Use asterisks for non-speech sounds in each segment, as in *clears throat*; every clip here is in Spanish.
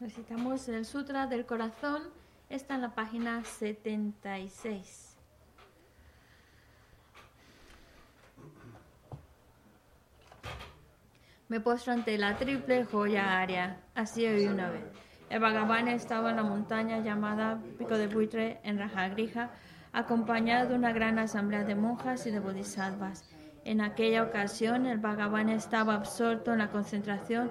Recitamos el Sutra del Corazón. Está en la página 76. Me postro ante la triple joya área. Así hoy una vez. El Bhagavan estaba en la montaña llamada Pico de Buitre en Rajagrija, acompañado de una gran asamblea de monjas y de bodhisattvas. En aquella ocasión, el Bhagavan estaba absorto en la concentración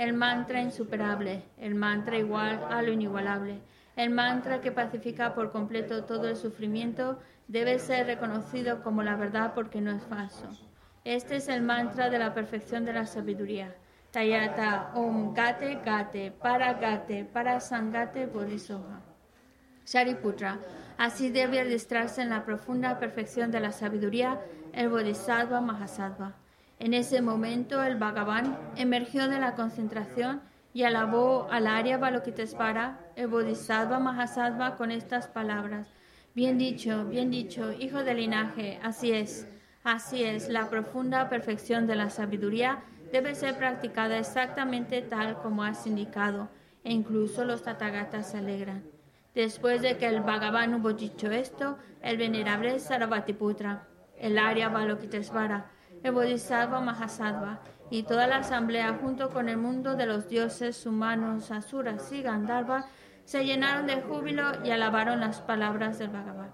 el mantra insuperable, el mantra igual a lo inigualable, el mantra que pacifica por completo todo el sufrimiento, debe ser reconocido como la verdad porque no es falso. Este es el mantra de la perfección de la sabiduría. Tayata Om Gate Gate Para Gate Para Sangate Bodhisoha. Shariputra, Así debe adiestrarse en la profunda perfección de la sabiduría el Bodhisattva Mahasattva. En ese momento el Bhagavan emergió de la concentración y alabó al Arya Balokitesvara, el Bodhisattva Mahasattva, con estas palabras. Bien dicho, bien dicho, hijo del linaje, así es. Así es, la profunda perfección de la sabiduría debe ser practicada exactamente tal como has indicado, e incluso los tatagatas se alegran. Después de que el Bhagavan hubo dicho esto, el venerable Sarabhatiputra, el Arya Balokitesvara, el Bodhisattva Mahasattva y toda la asamblea junto con el mundo de los dioses humanos, asuras y se llenaron de júbilo y alabaron las palabras del Bhagavan.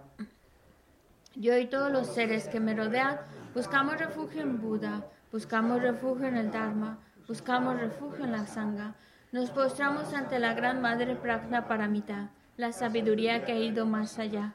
Yo y todos los seres que me rodean buscamos refugio en Buda, buscamos refugio en el Dharma, buscamos refugio en la Sangha. Nos postramos ante la Gran Madre Prajna Paramita, la sabiduría que ha ido más allá,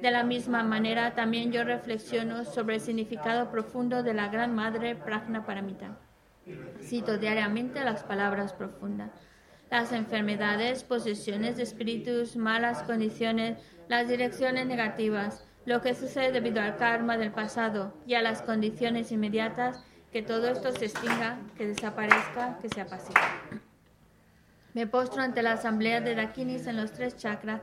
De la misma manera, también yo reflexiono sobre el significado profundo de la Gran Madre Prajna Paramita. Cito diariamente las palabras profundas. Las enfermedades, posesiones de espíritus, malas condiciones, las direcciones negativas, lo que sucede debido al karma del pasado y a las condiciones inmediatas, que todo esto se extinga, que desaparezca, que se apacigue. Me postro ante la asamblea de Dakinis en los tres chakras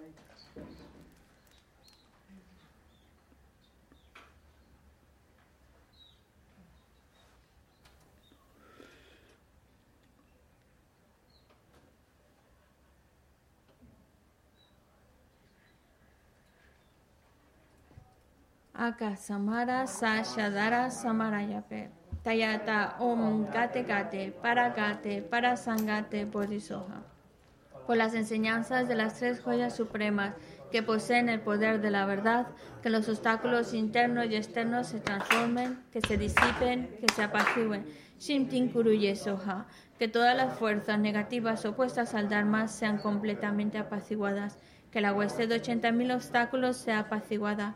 Aka Samara Sashadara Samarayape. Tayata Om Gate Gate Para Gate Para Sangate Bodhisoha. Por las enseñanzas de las tres joyas supremas que poseen el poder de la verdad, que los obstáculos internos y externos se transformen, que se disipen, que se apacigüen. Shimtin Kuruye Soha, que todas las fuerzas negativas opuestas al Dharma sean completamente apaciguadas, que la hueste de 80.000 obstáculos sea apaciguada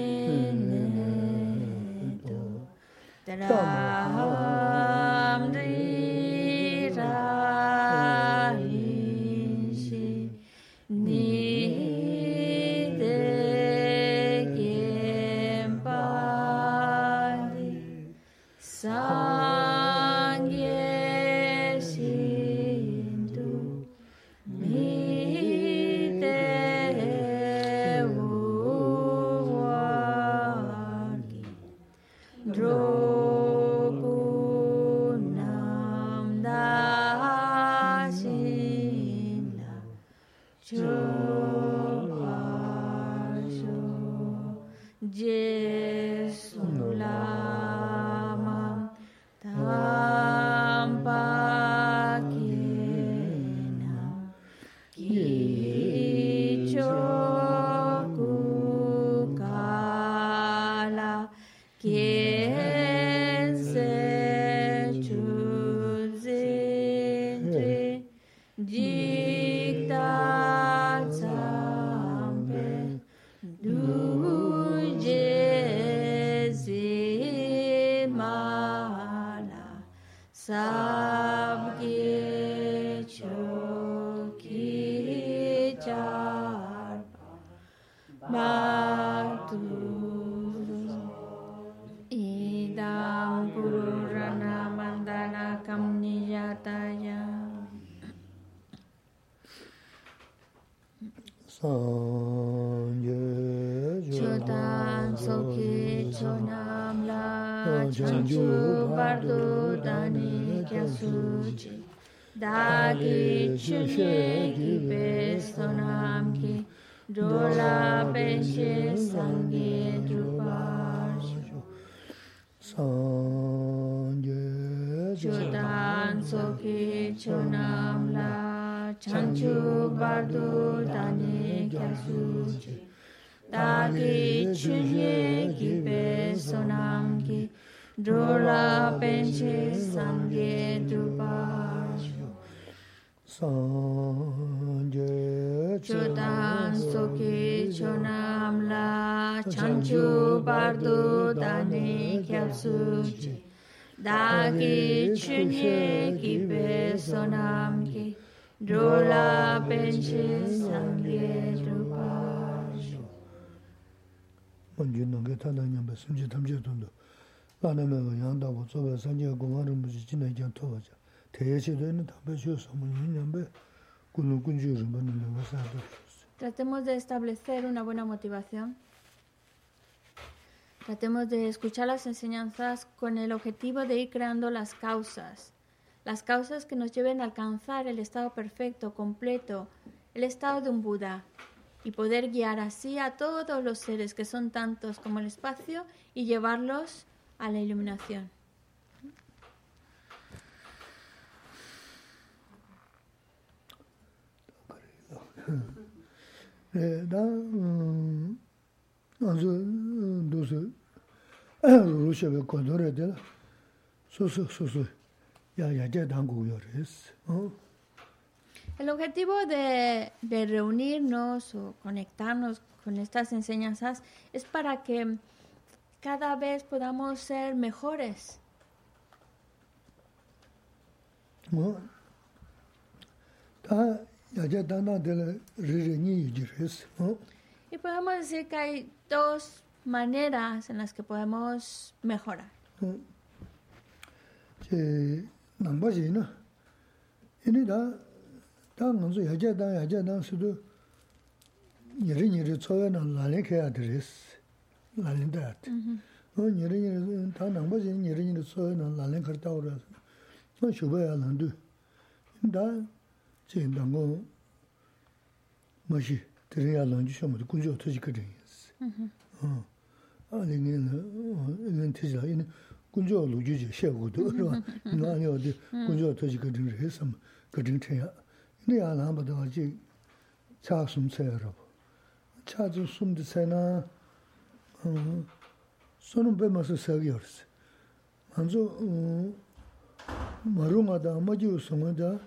赵某 Dani Kyasuchi Dagi Chunye Gibe Sonam Ki Dola Benche Sangi Druparshu Sanje Chodan Soki Chonam La Chanchu Bardu Dani Kyasuchi Dagi Chunye Gibe Sonam Tratemos de establecer una buena motivación. Tratemos de escuchar las enseñanzas con el objetivo de ir creando las causas. Las causas que nos lleven a alcanzar el estado perfecto, completo, el estado de un Buda. Y poder guiar así a todos los seres que son tantos como el espacio y llevarlos a la iluminación. El objetivo de, reunirnos o conectarnos con estas enseñanzas es para que cada vez podamos ser mejores. Y podemos decir que hay dos maneras en las que podemos mejorar. nāngbā shī na, inī dā, dā ngānsu yācā dā yācā dā sūdhū nyeri nyeri tsōyā na lāni kāyā dhirīs, lāni dā yāt. Nō nyeri nyeri, dā nāngbā shī nyeri nyeri tsōyā na lāni kārtā wā rā, nō shūbā yā lāndū. Dā chī dā ngō mā shī, dhirī yā lāndū shā mō dhī guñchō tōshī kārī yās. Ā, lī ngī nā, ngī nā tēshī rā, 제당고 뭐시 드려야 런지 쇼모도 군조 터지 그래스 어 아니는 어 티자 이는 군조 루주지 셰고도 그러나 나니 어디 군조 터지 그들 해서 그들 태야 근데 아나마도 아직 차숨 세여러 차주 숨도 세나 어 손은 빼면서 세기였어 먼저 어 마루마다 마주 송하다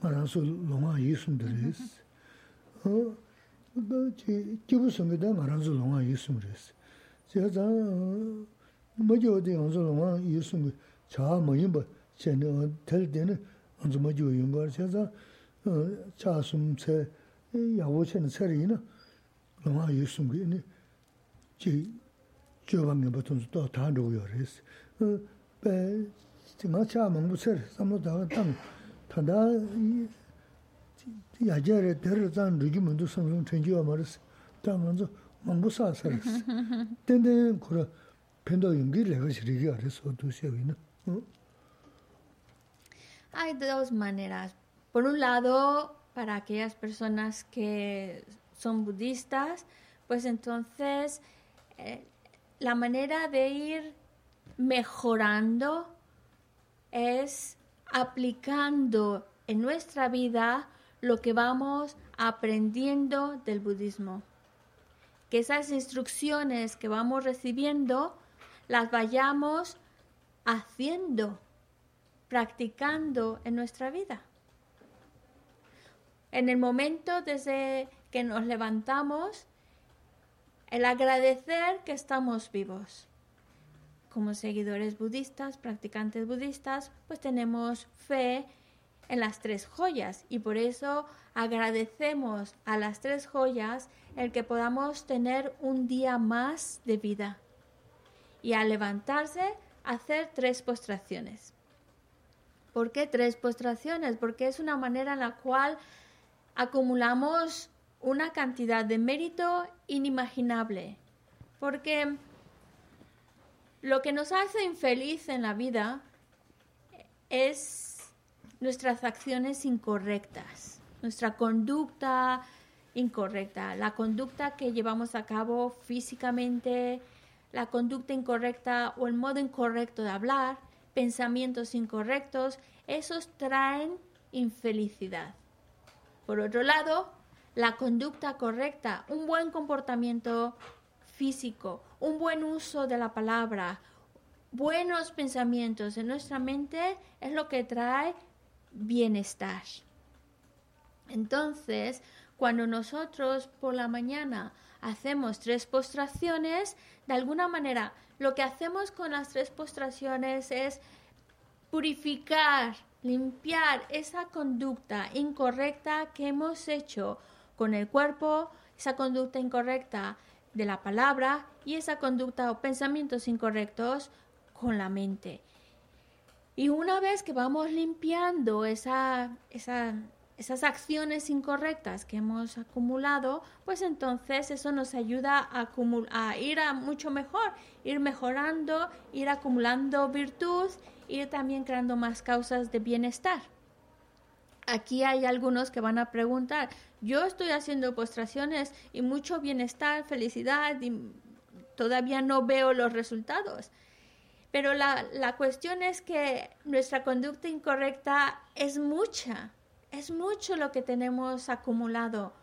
말아서 롱아 예수들이스 *laughs* 어 그지 기부성에다 말아서 롱아 예수들이스 제가 maji wadi anzo longwa iyo sungu chaa mayinba chayni tel deni anzo maji wadi yungwa chayza e, chaa sum chay e, yawo chayni chayri ina longwa iyo sungu ini chi choba ngayba tunzu to taa rogo yo res bay e, nga chaa mangbu chayri samlo daga tang tanda yajayari deri zan rugi mundu samsung tenjiwa maris tang anzo mangbu saa saris *laughs* ten ten kura 지금 차 먹고서 삼로다가 땅 타다 야제를 데려다 누기면도 성성 전지와 말았어 땅은서 먹고사서스 근데 그래 펜도 연기를 해가 시리게 알았어 도시에는 어 Hay dos maneras. Por un lado, para aquellas personas que son budistas, pues entonces eh, la manera de ir mejorando es aplicando en nuestra vida lo que vamos aprendiendo del budismo. Que esas instrucciones que vamos recibiendo las vayamos haciendo, practicando en nuestra vida. En el momento desde que nos levantamos, el agradecer que estamos vivos. Como seguidores budistas, practicantes budistas, pues tenemos fe en las tres joyas y por eso agradecemos a las tres joyas el que podamos tener un día más de vida y al levantarse hacer tres postraciones. ¿Por qué tres postraciones? Porque es una manera en la cual acumulamos una cantidad de mérito inimaginable. Porque lo que nos hace infeliz en la vida es nuestras acciones incorrectas, nuestra conducta incorrecta, la conducta que llevamos a cabo físicamente, la conducta incorrecta o el modo incorrecto de hablar, pensamientos incorrectos, esos traen infelicidad. Por otro lado, la conducta correcta, un buen comportamiento físico, un buen uso de la palabra, buenos pensamientos en nuestra mente es lo que trae bienestar. Entonces, cuando nosotros por la mañana hacemos tres postraciones, de alguna manera lo que hacemos con las tres postraciones es purificar, limpiar esa conducta incorrecta que hemos hecho con el cuerpo, esa conducta incorrecta de la palabra y esa conducta o pensamientos incorrectos con la mente. Y una vez que vamos limpiando esa, esas acciones incorrectas que hemos acumulado, pues entonces eso nos ayuda a, a ir a mucho mejor, ir mejorando, ir acumulando virtud, ir también creando más causas de bienestar. Aquí hay algunos que van a preguntar, yo estoy haciendo postraciones y mucho bienestar, felicidad y todavía no veo los resultados. Pero la, la cuestión es que nuestra conducta incorrecta es mucha, es mucho lo que tenemos acumulado,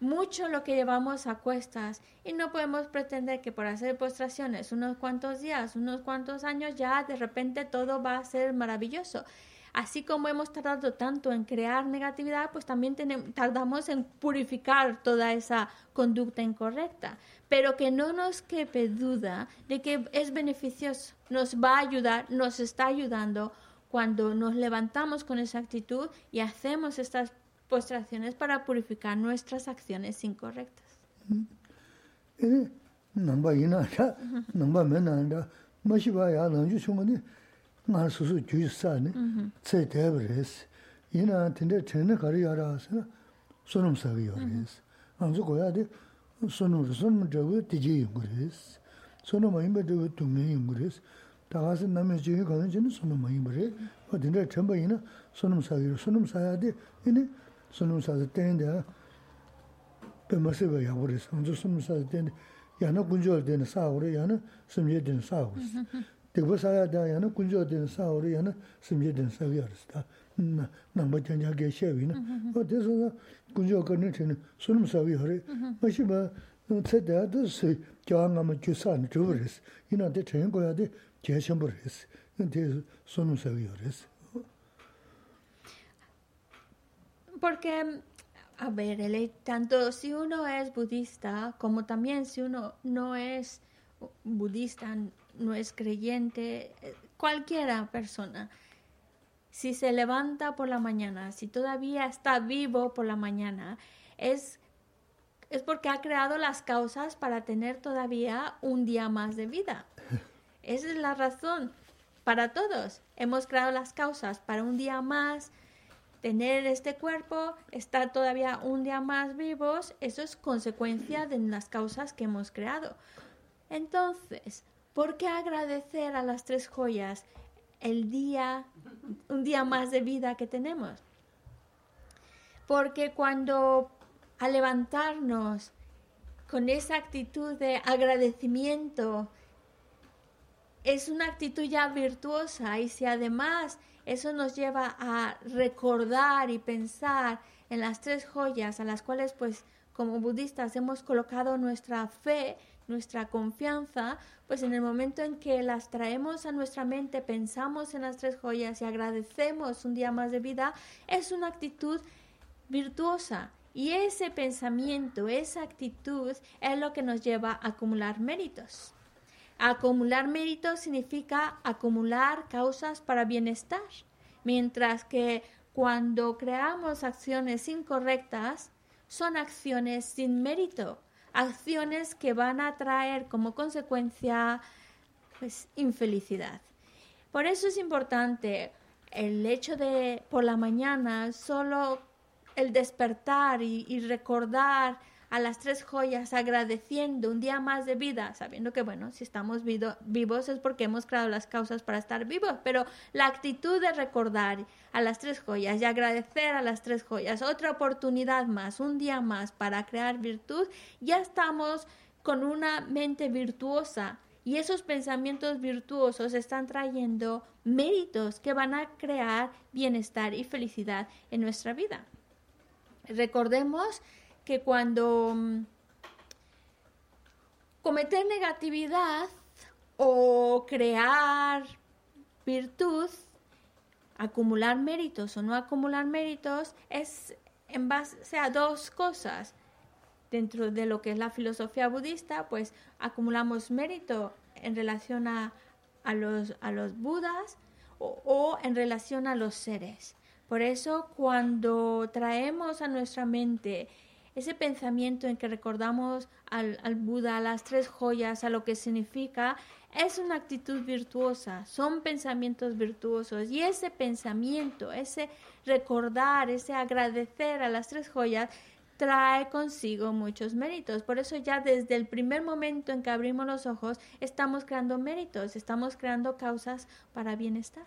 mucho lo que llevamos a cuestas y no podemos pretender que por hacer postraciones unos cuantos días, unos cuantos años ya de repente todo va a ser maravilloso. Así como hemos tardado tanto en crear negatividad, pues también tardamos en purificar toda esa conducta incorrecta. Pero que no nos quepe duda de que es beneficioso, nos va a ayudar, nos está ayudando cuando nos levantamos con esa actitud y hacemos estas postraciones para purificar nuestras acciones incorrectas. 다가서 남의 지역에 가는 지는 손은 많이 버려. 어딘데 전부이나 손음 사기로 손음 사야 돼. 이니 손음 사서 때인데 배마세가 야버리 손주 손음 사서 때인데 야나 군절 되는 사고로 야나 심제 되는 사고. 대고 사야 돼. 야나 군절 되는 사고로 야나 심제 되는 사고 알았다. 남바 전략의 셰위나 어디서 군절 거는 되는 손음 사기 허리. 마시 뭐 세대도 세 교황하면 주사는 주버렸어. 이나한테 전거야 돼. Dī jā shēng bō rī sī. Yī dī sunum sā wī rī sī. Porque, a ver, tanto si uno es budista como también si uno no es budista, no es creyente, eh, cualquiera persona, si se levanta por la mañana, si todavía está vivo por la mañana, es, es porque ha creado las causas para tener todavía un día más de vida. Esa es la razón para todos. Hemos creado las causas para un día más, tener este cuerpo, estar todavía un día más vivos, eso es consecuencia de las causas que hemos creado. Entonces, ¿Por qué agradecer a las tres joyas el día, un día más de vida que tenemos? Porque cuando al levantarnos con esa actitud de agradecimiento, es una actitud ya virtuosa y si además eso nos lleva a recordar y pensar en las tres joyas a las cuales pues como budistas hemos colocado nuestra fe, nuestra confianza, pues en el momento en que las traemos a nuestra mente, pensamos en las tres joyas y agradecemos un día más de vida, es una actitud virtuosa. Y ese pensamiento, esa actitud es lo que nos lleva a acumular méritos. Acumular méritos significa acumular causas para bienestar, mientras que cuando creamos acciones incorrectas, son acciones sin mérito acciones que van a traer como consecuencia pues, infelicidad. Por eso es importante el hecho de por la mañana solo el despertar y, recordar a las tres joyas agradeciendo un día más de vida, sabiendo que, bueno, si estamos vivos es porque hemos creado las causas para estar vivos, pero la actitud de recordar a las tres joyas y agradecer a las tres joyas, otra oportunidad más, un día más para crear virtud, ya estamos con una mente virtuosa y esos pensamientos virtuosos están trayendo méritos que van a crear bienestar y felicidad en nuestra vida. Recordemos que cuando mm, cometer negatividad o crear virtud, acumular méritos o no acumular méritos, es en base a dos cosas dentro de lo que es la filosofía budista, pues acumulamos mérito en relación a, los, a los budas o, en relación a los seres. Por eso cuando traemos a nuestra mente ese pensamiento en que recordamos al, al, Buda, las tres joyas, a lo que significa, es una actitud virtuosa, son pensamientos virtuosos. Y ese pensamiento, ese recordar, ese agradecer a las tres joyas, trae consigo muchos méritos. Por eso ya desde el primer momento en que abrimos los ojos, estamos creando méritos, estamos creando causas para bienestar.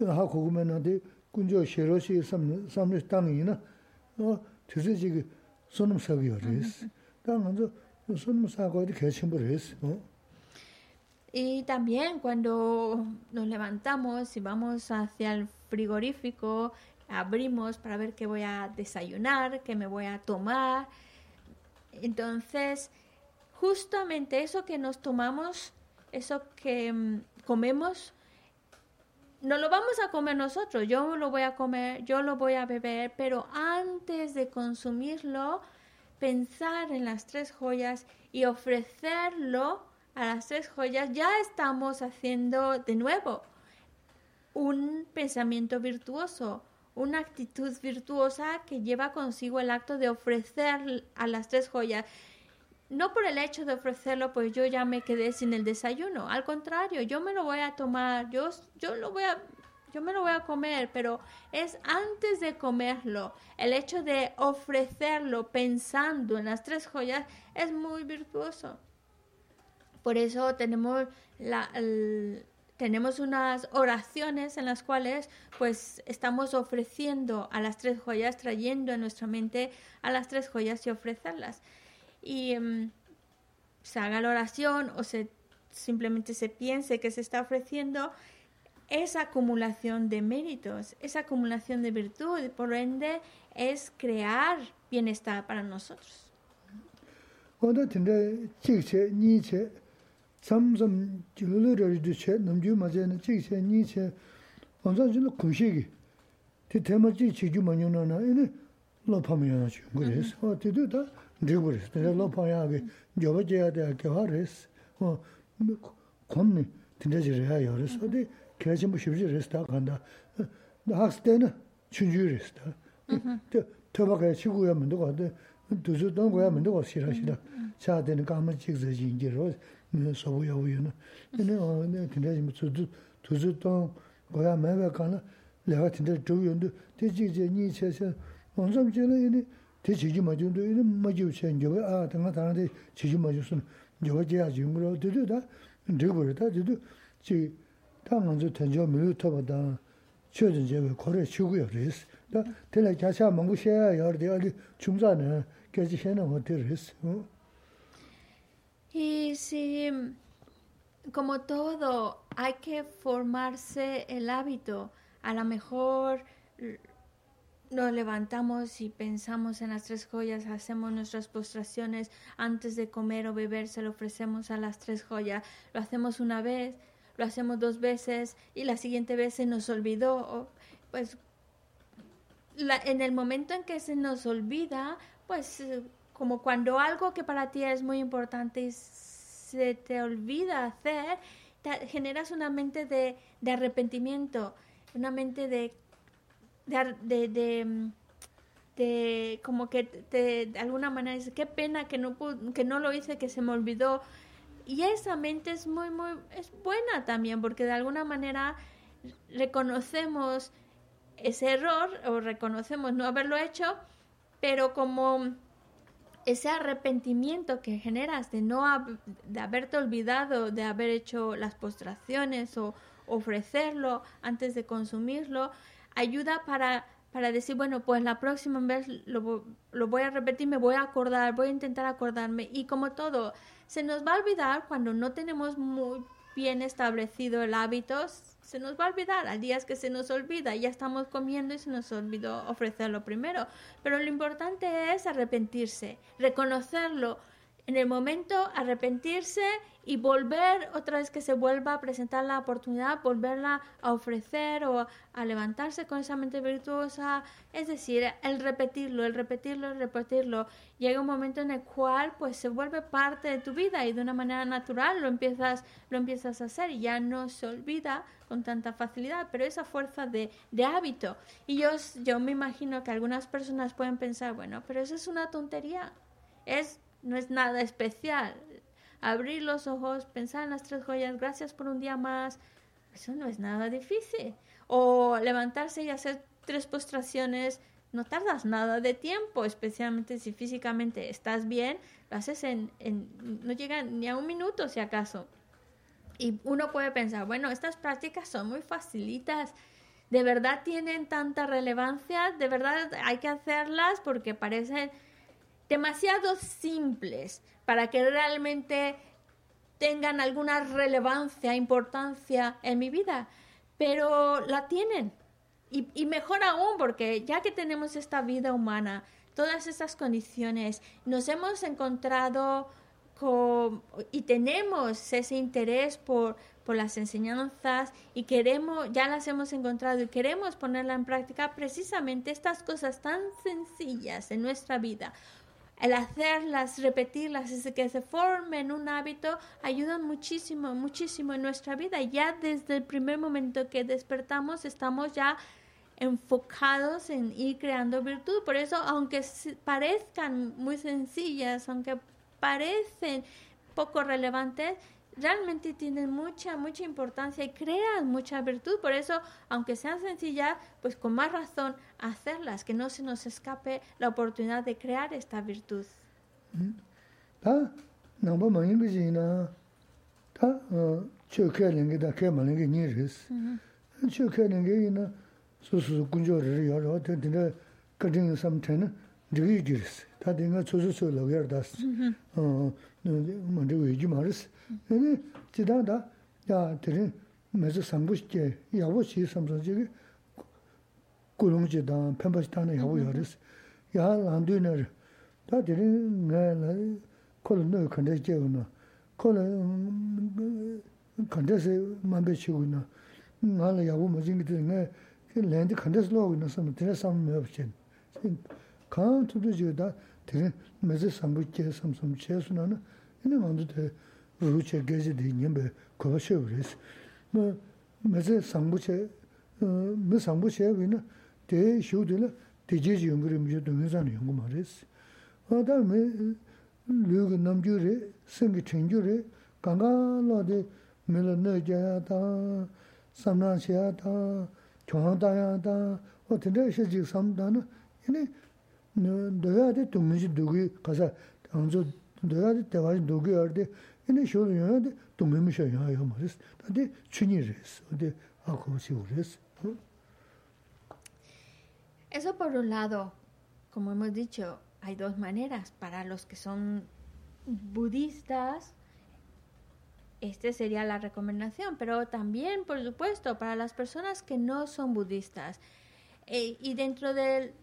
하 고구면한테 군조 쉐로시 삼 삼르 땅이나 어 주제지 손음 사기요레스 당한저 손음 사고도 개침버레스 어 Y también cuando nos levantamos y vamos hacia el frigorífico, abrimos para ver qué voy a desayunar, qué me voy a tomar. Entonces, justamente eso que nos tomamos, eso que comemos, no lo vamos a comer nosotros, yo lo voy a comer, yo lo voy a beber, pero antes de consumirlo, pensar en las tres joyas y ofrecerlo a las tres joyas, ya estamos haciendo de nuevo un pensamiento virtuoso, una actitud virtuosa que lleva consigo el acto de ofrecer a las tres joyas no por el hecho de ofrecerlo, pues yo ya me quedé sin el desayuno. Al contrario, yo me lo voy a tomar, yo, yo lo voy a, yo me lo voy a comer, pero es antes de comerlo. El hecho de ofrecerlo pensando en las tres joyas es muy virtuoso. Por eso tenemos la, tenemos unas oraciones en las cuales pues estamos ofreciendo a las tres joyas, trayendo en nuestra mente a las tres joyas y ofrecerlas y em, se haga la oración o se simplemente se piense que se está ofreciendo esa acumulación de méritos, esa acumulación de virtud, por ende es crear bienestar para nosotros. 삼삼 줄르르르 체 남주 맞아는 찍세 니체 먼저 줄로 군식이. 티 테마지 지주 만요나나. 이네 로파미야 주 그래서 어때도 다 드그레스. 내가 로파야게 저버져야 돼 겨하레스 어 겁니 딘데지래야 요레스 어디 계속 뭐 쉽지 레스다 간다. 학습 때는 준주레스다 또 토박에 치고야 문도 가도 두주 동거야 문도 싫어시다 자 되는 까만 찍서 진기로 sabu yawu yun. Yine tinda yimi tuzu, tuzu tong goya mewa kana lewa tinda dhugu yundu, te chikze nyi che se, onsam che la yine te chikji ma yundu, yine ma jivu che, nyoba a tanga tanga te chikji ma yuvu sun, nyoba je yaji yungu rao, dhidu da, dhigu bari da, dhidu chi, ta nganzu tenjo milu toba da, che zin je we kore chigu yaw res, da tela kya cha mangu she ya yaw rade, ali chumza na, kya chi she na hote res, Y si, como todo, hay que formarse el hábito, a lo mejor nos levantamos y pensamos en las tres joyas, hacemos nuestras postraciones antes de comer o beber, se lo ofrecemos a las tres joyas, lo hacemos una vez, lo hacemos dos veces y la siguiente vez se nos olvidó, pues en el momento en que se nos olvida, pues como cuando algo que para ti es muy importante se te olvida hacer, generas una mente de, de, arrepentimiento, una mente de, de, de, mm, de como que te, de alguna manera dices, qué pena que no, que no lo hice, que se me olvidó. Y esa mente es muy, muy, es buena también, porque de alguna manera reconocemos ese error o reconocemos no haberlo hecho, pero como ese arrepentimiento que generas de no de haberte olvidado de haber hecho las postraciones o ofrecerlo antes de consumirlo, ayuda para, para decir, bueno, pues la próxima vez lo, lo voy a repetir, me voy a acordar, voy a intentar acordarme. Y como todo, se nos va a olvidar cuando no tenemos muy bien establecido el hábito, se nos va a olvidar. Al día es que se nos olvida, ya estamos comiendo y se nos olvidó ofrecerlo primero. Pero lo importante es arrepentirse, reconocerlo, en el momento arrepentirse y volver otra vez que se vuelva a presentar la oportunidad, volverla a ofrecer o a levantarse con esa mente virtuosa. Es decir, el repetirlo, el repetirlo, el repetirlo. Llega un momento en el cual pues se vuelve parte de tu vida y de una manera natural lo empiezas, lo empiezas a hacer y ya no se olvida con tanta facilidad, pero esa fuerza de, de hábito. Y yo, yo me imagino que algunas personas pueden pensar, bueno, pero eso es una tontería. Es no es nada especial. Abrir los ojos, pensar en las tres joyas, gracias por un día más, eso no es nada difícil. O levantarse y hacer tres postraciones, no tardas nada de tiempo, especialmente si físicamente estás bien, lo haces en, no llega ni a un minuto si acaso. Y uno puede pensar, bueno, estas prácticas son muy facilitas, de verdad tienen tanta relevancia, de verdad hay que hacerlas porque parecen demasiado simples para que realmente tengan alguna relevancia, importancia en mi vida, pero la tienen. Y, mejor aún, porque ya que tenemos esta vida humana, todas estas condiciones, nos hemos encontrado con, y tenemos ese interés por, por las enseñanzas y queremos, ya las hemos encontrado y queremos ponerla en práctica, precisamente estas cosas tan sencillas en nuestra vida el hacerlas, repetirlas, que se formen un hábito, ayudan muchísimo, muchísimo en nuestra vida. Ya desde el primer momento que despertamos estamos ya enfocados en ir creando virtud. Por eso, aunque parezcan muy sencillas, aunque parecen poco relevantes, realmente tienen mucha, mucha importancia y crean mucha virtud. Por eso, aunque sean sencillas, pues con más razón hacerlas, que no se nos escape la oportunidad de crear esta virtud. 근데 지단다. 야 들은 매주 상부시게 야보시 삼선지기 고롱지다 펜바시타나 야보여스. 야 안드너 다 들은 내가 콜너 근데 제우나. 콜 컨데스 만베치고나. 나라 야보 뭐진기도 내 랜드 컨데스 로그나. 섬 드레삼 메옵첸 칸 투드지다 들은 매주 상부시게 삼섬 제수나는 이는 언제 ruche geji di nyingbe koba shebu resi. Ma mese sangbu che, me sangbu shebu ina te shiu di la te jeji yungri mijo dungi zani yungu ma resi. Oda me lugu namju re, sengi chengju re, ganga la di me la ne jaya ta, samna shaya ta, chonga daya ta, o tenda shajik samda na, ina doya di dungi dugi kasa, anzo doya di tewaji dugi ardi, tā, wā tē rē shē jī sām tā nā, yā dō yā dē dōngyē jī dōgī, kāsā, dō yā dē tē wā jī dōgī yā dē, Eso por un lado, como hemos dicho, hay dos maneras. Para los que son budistas, esta sería la recomendación, pero también, por supuesto, para las personas que no son budistas. Eh, y dentro de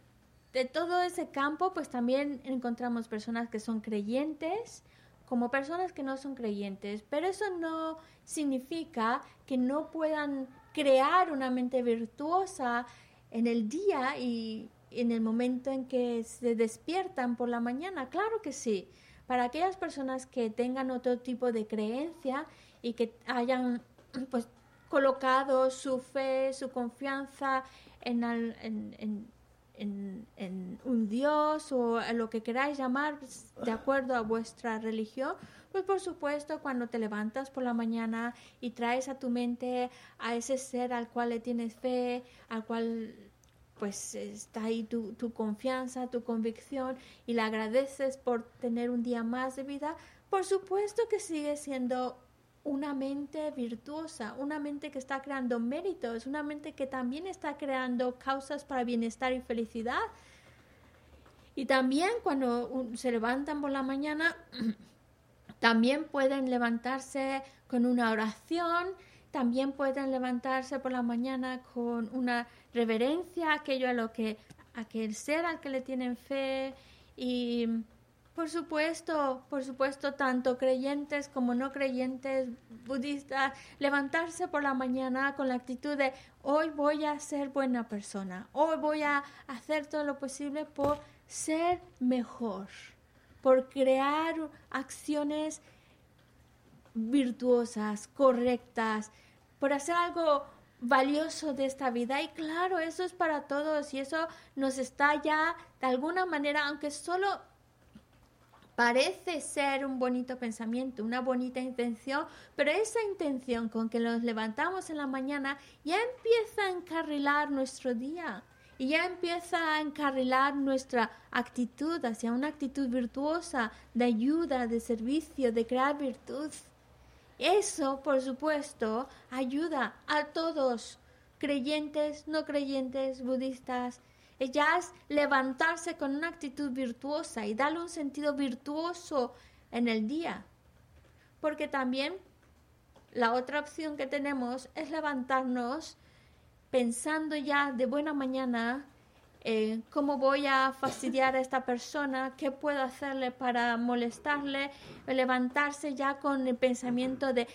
todo ese campo, pues también encontramos personas que son creyentes, como personas que no son creyentes, pero eso no significa que no puedan crear una mente virtuosa en el día y en el momento en que se despiertan por la mañana. Claro que sí, Para aquellas personas que tengan otro tipo de creencia y que hayan pues colocado su fe, su confianza en, en, en, un Dios o a lo que queráis llamar de acuerdo a vuestra religión, pues por supuesto cuando te levantas por la mañana y traes a tu mente a ese ser al cual le tienes fe, al cual pues está ahí tu, tu confianza, tu convicción y le agradeces por tener un día más de vida, por supuesto que sigue siendo una mente virtuosa, una mente que está creando méritos, una mente que también está creando causas para bienestar y felicidad. Y también cuando se levantan por la mañana, *clears throat* también pueden levantarse con una oración, también pueden levantarse por la mañana con una reverencia a aquello a lo que aquel ser al que le tienen fe y por supuesto, por supuesto, tanto creyentes como no creyentes, budistas, levantarse por la mañana con la actitud de hoy voy a ser buena persona, hoy voy a hacer todo lo posible por ser mejor, por crear acciones virtuosas, correctas, por hacer algo valioso de esta vida y claro, eso es para todos y eso nos está ya de alguna manera, aunque solo Parece ser un bonito pensamiento, una bonita intención, pero esa intención con que nos levantamos en la mañana ya empieza a encarrilar nuestro día y ya empieza a encarrilar nuestra actitud hacia una actitud virtuosa de ayuda, de servicio, de crear virtud. Eso, por supuesto, ayuda a todos, creyentes, no creyentes, budistas, ella es levantarse con una actitud virtuosa y darle un sentido virtuoso en el día. Porque también la otra opción que tenemos es levantarnos pensando ya de buena mañana eh, cómo voy a fastidiar a esta persona, qué puedo hacerle para molestarle, levantarse ya con el pensamiento de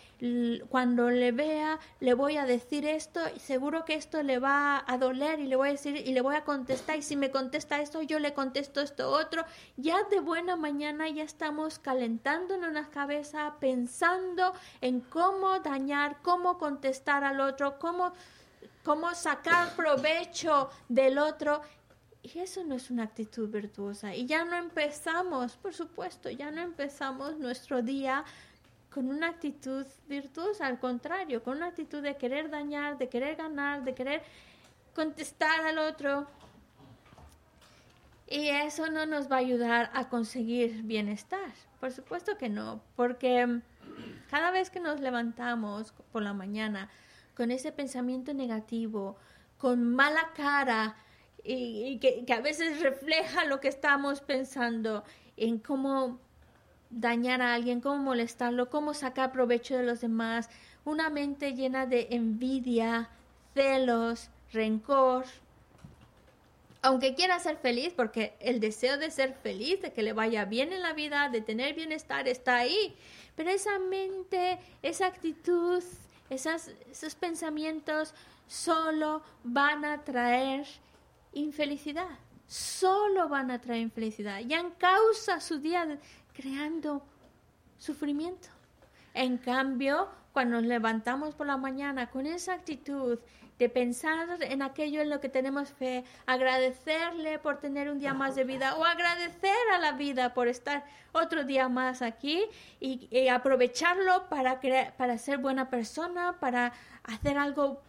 cuando le vea, le voy a decir esto seguro que esto le va a doler y le voy a decir y le voy a contestar y si me contesta esto, yo le contesto esto otro. Ya de buena mañana ya estamos calentando en la cabeza, pensando en cómo dañar, cómo contestar al otro, cómo cómo sacar provecho del otro y eso no es una actitud virtuosa. Y ya no empezamos, por supuesto, ya no empezamos nuestro día con una actitud virtuosa, al contrario, con una actitud de querer dañar, de querer ganar, de querer contestar al otro. Y eso no nos va a ayudar a conseguir bienestar. Por supuesto que no, porque cada vez que nos levantamos por la mañana con ese pensamiento negativo, con mala cara, y, que, a veces refleja lo que estamos pensando en cómo dañar a alguien, cómo molestarlo, cómo sacar provecho de los demás, una mente llena de envidia, celos, rencor. Aunque quiera ser feliz, porque el deseo de ser feliz, de que le vaya bien en la vida, de tener bienestar, está ahí. Pero esa mente, esa actitud, esas, esos pensamientos solo van a traer infelicidad. Solo van a traer infelicidad. Ya en causa su día creando sufrimiento. En cambio, cuando nos levantamos por la mañana con esa actitud de pensar en aquello en lo que tenemos fe, agradecerle por tener un día más de vida o agradecer a la vida por estar otro día más aquí y, aprovecharlo para, para ser buena persona, para hacer algo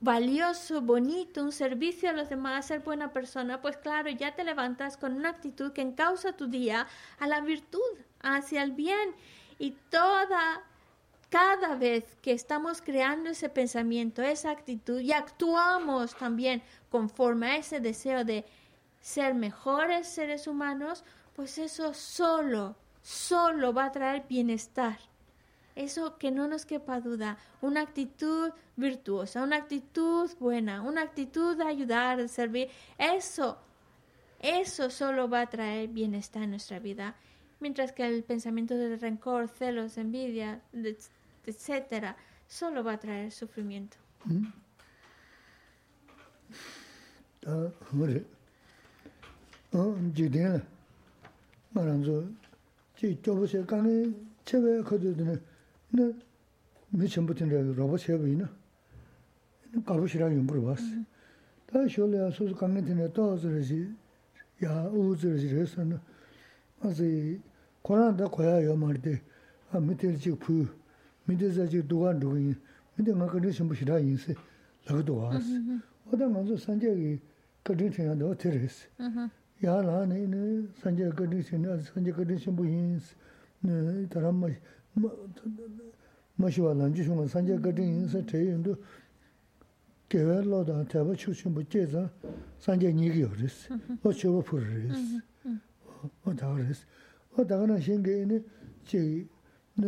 valioso, bonito, un servicio a los demás, ser buena persona, pues claro, ya te levantas con una actitud que encausa tu día a la virtud, hacia el bien. Y toda, cada vez que estamos creando ese pensamiento, esa actitud y actuamos también conforme a ese deseo de ser mejores seres humanos, pues eso solo, solo va a traer bienestar eso que no nos quepa duda, una actitud virtuosa, una actitud buena, una actitud de ayudar, de servir, eso, eso solo va a traer bienestar en nuestra vida, mientras que el pensamiento de rencor, celos, envidia, etcétera, solo va a traer sufrimiento. 근데 미 전부터는 로봇 쉐브 있나? 가보시라 연구를 봤어. 다 쇼레 소소 강내티네 떠서지 야 우즈르지 그래서는 아지 코로나다 거야 요 말데 아 밑에지 부 밑에서지 누가 누구 밑에 막 그런 신부시라 인세 라고도 왔어. 어다 먼저 산재기 그런 생각도 어떻게스. 야 나네 산재 그런 생각 산재 그런 신부 인세 네 사람 마시와 란지 쇼만 산제 같은 인세 대인도 개월로다 대바 추신 못제서 산제 얘기요 그랬어. 어 저거 풀었어. 어 다그랬어. 어 다가는 신경이 제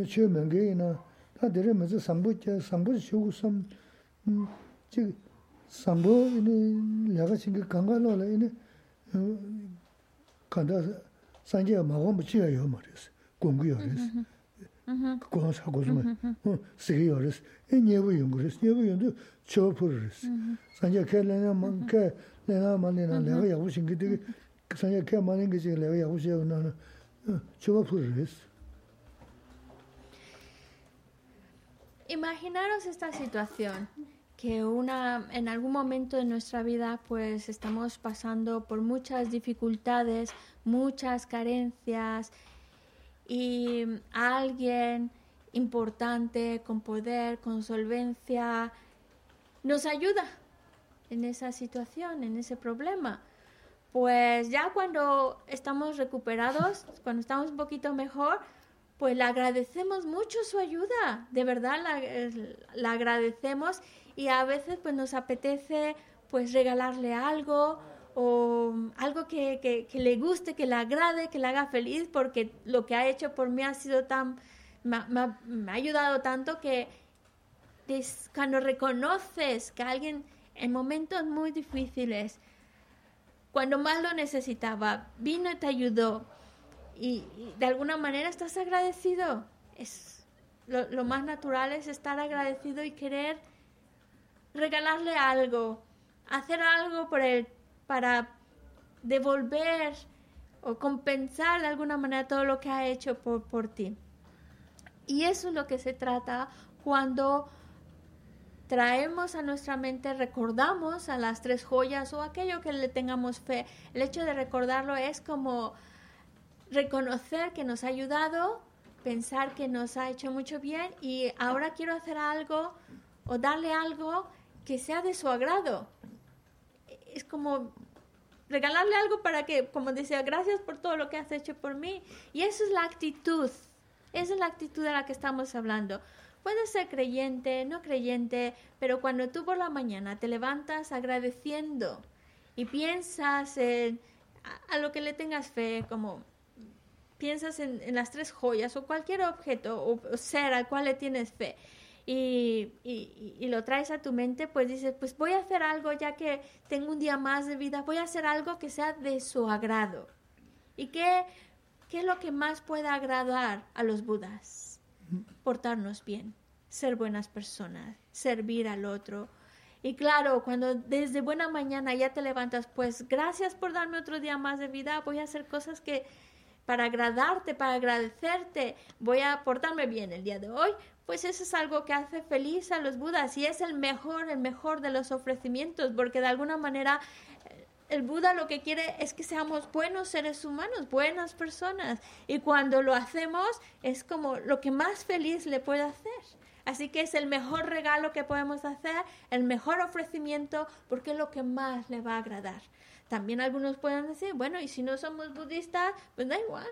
최면게이나 다들 무슨 삼부제 삼부 쇼구섬 음지 삼부 이네 야가 신경 강가로라 이네 간다 산제 마고 못이야 요 말이야. 공부요 그랬어. Imaginaros esta situación. que una, en algún momento de nuestra vida pues estamos pasando por muchas dificultades, muchas carencias y alguien importante, con poder, con solvencia, nos ayuda en esa situación, en ese problema. Pues ya cuando estamos recuperados, cuando estamos un poquito mejor, pues le agradecemos mucho su ayuda, de verdad la, la agradecemos y a veces pues nos apetece pues regalarle algo o algo que, que, que, le guste, que le agrade, que le haga feliz, porque lo que ha hecho por mí ha sido tan, me, me, ha ayudado tanto que des, cuando reconoces que alguien en momentos muy difíciles, cuando más lo necesitaba, vino y te ayudó y, y de alguna manera estás agradecido, es lo, lo más natural es estar agradecido y querer regalarle algo, hacer algo por él para devolver o compensar de alguna manera todo lo que ha hecho por, por ti. Y eso es lo que se trata cuando traemos a nuestra mente, recordamos a las tres joyas o aquello que le tengamos fe. El hecho de recordarlo es como reconocer que nos ha ayudado, pensar que nos ha hecho mucho bien y ahora quiero hacer algo o darle algo que sea de su agrado. Es como regalarle algo para que, como decía, gracias por todo lo que has hecho por mí. Y esa es la actitud, esa es la actitud de la que estamos hablando. Puedes ser creyente, no creyente, pero cuando tú por la mañana te levantas agradeciendo y piensas en a, lo que le tengas fe, como piensas en, en, las tres joyas o cualquier objeto o, o ser al cual le tienes fe, y, y, lo traes a tu mente, pues dices, pues voy a hacer algo ya que tengo un día más de vida, voy a hacer algo que sea de su agrado. ¿Y qué, qué es lo que más puede agradar a los budas? Portarnos bien, ser buenas personas, servir al otro. Y claro, cuando desde buena mañana ya te levantas, pues gracias por darme otro día más de vida, voy a hacer cosas que para agradarte, para agradecerte, voy a portarme bien el día de hoy, pues eso es algo que hace feliz a los budas y es el mejor, el mejor de los ofrecimientos, porque de alguna manera el Buda lo que quiere es que seamos buenos seres humanos, buenas personas, y cuando lo hacemos es como lo que más feliz le puede hacer. Así que es el mejor regalo que podemos hacer, el mejor ofrecimiento, porque es lo que más le va a agradar. También algunos pueden decir, bueno, y si no somos budistas, pues da igual.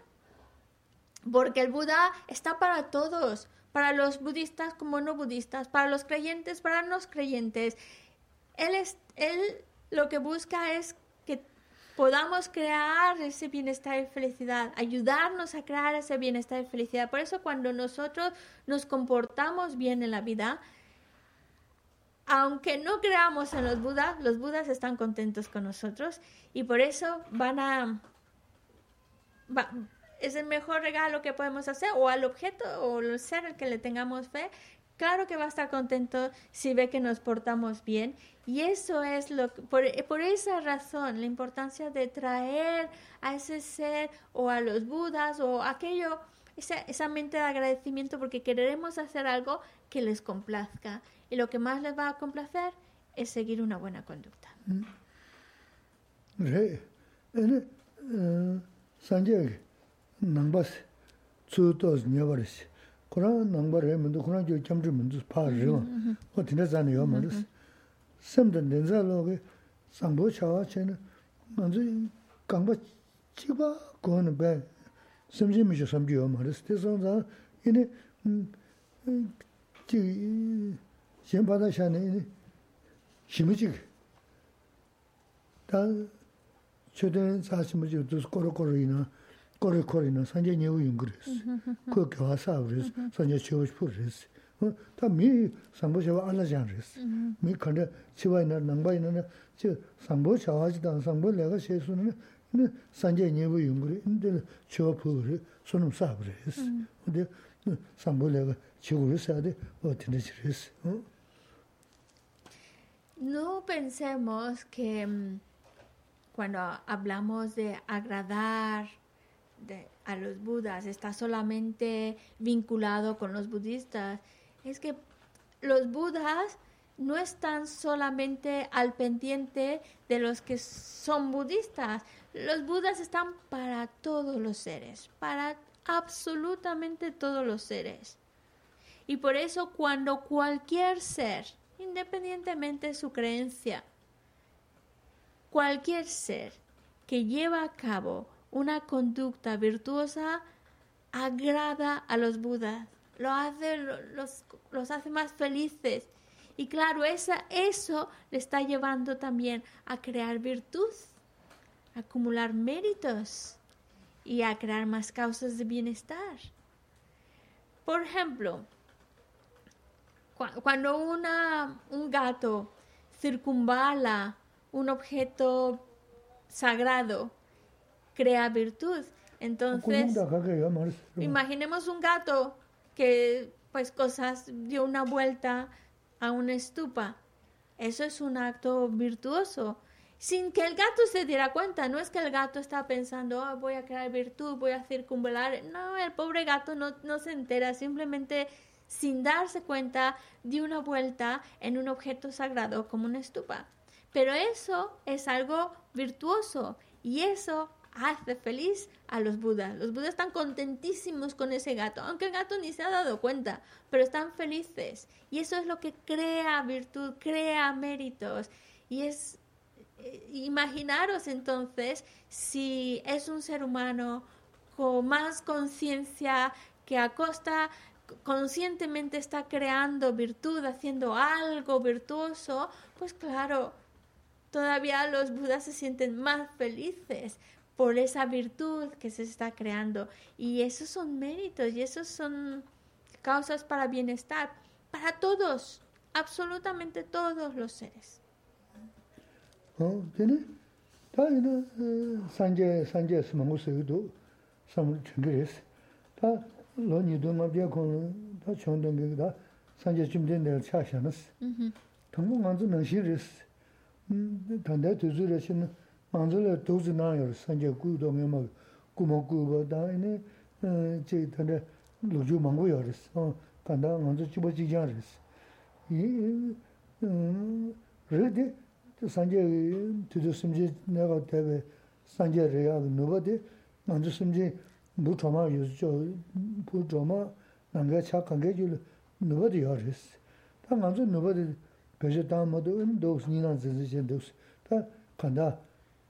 Porque el Buda está para todos, para los budistas como no budistas, para los creyentes, para los creyentes. Él, es, él lo que busca es que podamos crear ese bienestar y felicidad, ayudarnos a crear ese bienestar y felicidad. Por eso cuando nosotros nos comportamos bien en la vida, aunque no creamos en los budas, los budas están contentos con nosotros y por eso van a... Va, es el mejor regalo que podemos hacer o al objeto o al ser al que le tengamos fe, Claro que va a estar contento si ve que nos portamos bien. Y eso es lo por, por, esa razón, la importancia de traer a ese ser o a los budas o aquello, esa, esa mente de agradecimiento porque queremos hacer algo que les complazca. y lo que más les va a complacer es seguir una buena conducta. Re, ene, eh, sanje, nangbas, tsu tos nyabaris. Kura nangbar re mundu, kura jo chamchir mundu paa rewa, ko tina zani yo maris. Semdan denza loge, sangbo chawa chena, nanzu kangba chigba kohana bay, semji misho samji yo maris. Tesang zan, ene, mm, mm, chigi, shenpa 샤네 시무직 다 최대 사시무지 두스 꼬르꼬르이나 꼬르꼬르이나 산제 녀우 용그레스 그 교사 그레스 산제 치고 싶으레스 다미 삼보셔와 알라장레스 미 컨데 치와이나 남바이나 치 삼보 샤와지다 삼보 내가 세수는 근데 산제 녀우 용그레 근데 치고 푸르 손음 사브레스 근데 삼보 내가 치고를 사야데 어떻게 지레스 응 No pensemos que cuando hablamos de agradar, a los budas, está solamente vinculado con los budistas. Es que los budas no están solamente al pendiente de los que son budistas. Los budas están para todos los seres, para absolutamente todos los seres. Y por eso cuando cualquier ser, independientemente de su creencia, cualquier ser que lleva a cabo una conducta virtuosa agrada a los budas, lo hace, los, los hace más felices. Y claro, esa, eso le está llevando también a crear virtud, a acumular méritos y a crear más causas de bienestar. Por ejemplo, cuando una, un gato circunvala un objeto sagrado, crea virtud. Entonces, imaginemos un gato que pues cosas dio una vuelta a una estupa. Eso es un acto virtuoso. Sin que el gato se diera cuenta, no es que el gato está pensando, oh, voy a crear virtud, voy a circunvalar. No, el pobre gato no, no se entera, simplemente sin darse cuenta dio una vuelta en un objeto sagrado como una estupa. Pero eso es algo virtuoso y eso hace feliz a los budas. Los budas están contentísimos con ese gato, aunque el gato ni se ha dado cuenta, pero están felices. Y eso es lo que crea virtud, crea méritos. Y es, eh, imaginaros entonces si es un ser humano con más conciencia que a costa conscientemente está creando virtud, haciendo algo virtuoso, pues claro, todavía los budas se sienten más felices por esa virtud que se está creando. Y esos son méritos y esos son causas para bienestar, para todos, absolutamente todos los seres. Oh, lo nido mabdiya kong da chondong ge da sanje chimden del cha shanas tangmo nganzu nangshi res tanda tuzu re shin nganzu le tuzu na yor sanje gu do me ma gu mo gu ba da ine che tanda lo ju mang yor res tanda nganzu chibo chi jan res i re de sanje tuzu simje ne ga tebe sanje re ya no ba de nganzu simje bu toma yuzucho, bu toma nangaya cha kange ju nuba di yaris. Ta nganzu nuba di peche taa mado un doks nilan zinzi chen doks. Ta kanda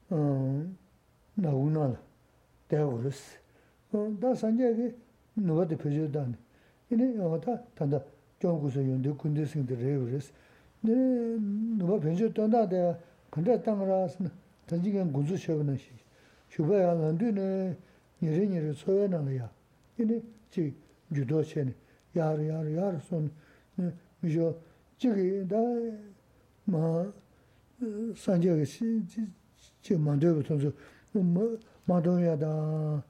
um, na una la, daya uris. Ta um, sanje ki nuba di peche dani. Ini yawa ta tanda kiong kusa yundi kundi singdi re uris. Nuba peche tanda daya kanda tanga rasna, tanji kan gunzu shogna shi. Shubaya landu ne, nyeri nyeri soya nang ya. Ini chi judo che ni, yar yar yar son, mijo, chigi da ma sanje ge shi, chi mandoyo tonzo, mandoya da,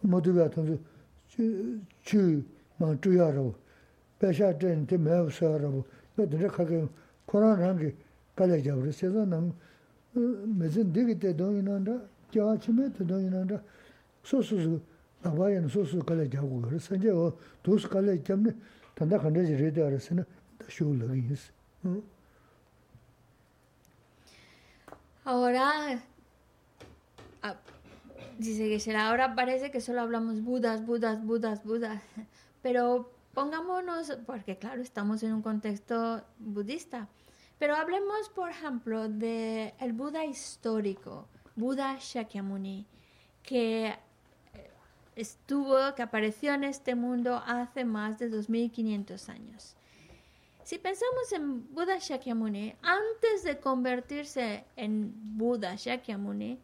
madoya tonzo, chi ma tuya rabo, pesha ten te mewa soya rabo, da dinde kage koran rangi kala jabri, seza nang mezin digi te dongi nanda, kiawa chime te dongi nanda, du su ka le jam ne ta da kan de ji re de ara se na da shu le ge is Ahora, ah, dice que será, ahora parece que solo hablamos budas, budas, budas, budas, pero pongámonos, porque claro, estamos en un contexto budista, pero hablemos, por ejemplo, del el Buda histórico, Buda Shakyamuni, que estuvo, que apareció en este mundo hace más de 2500 años. Si pensamos en Buda Shakyamuni, antes de convertirse en Buda Shakyamuni,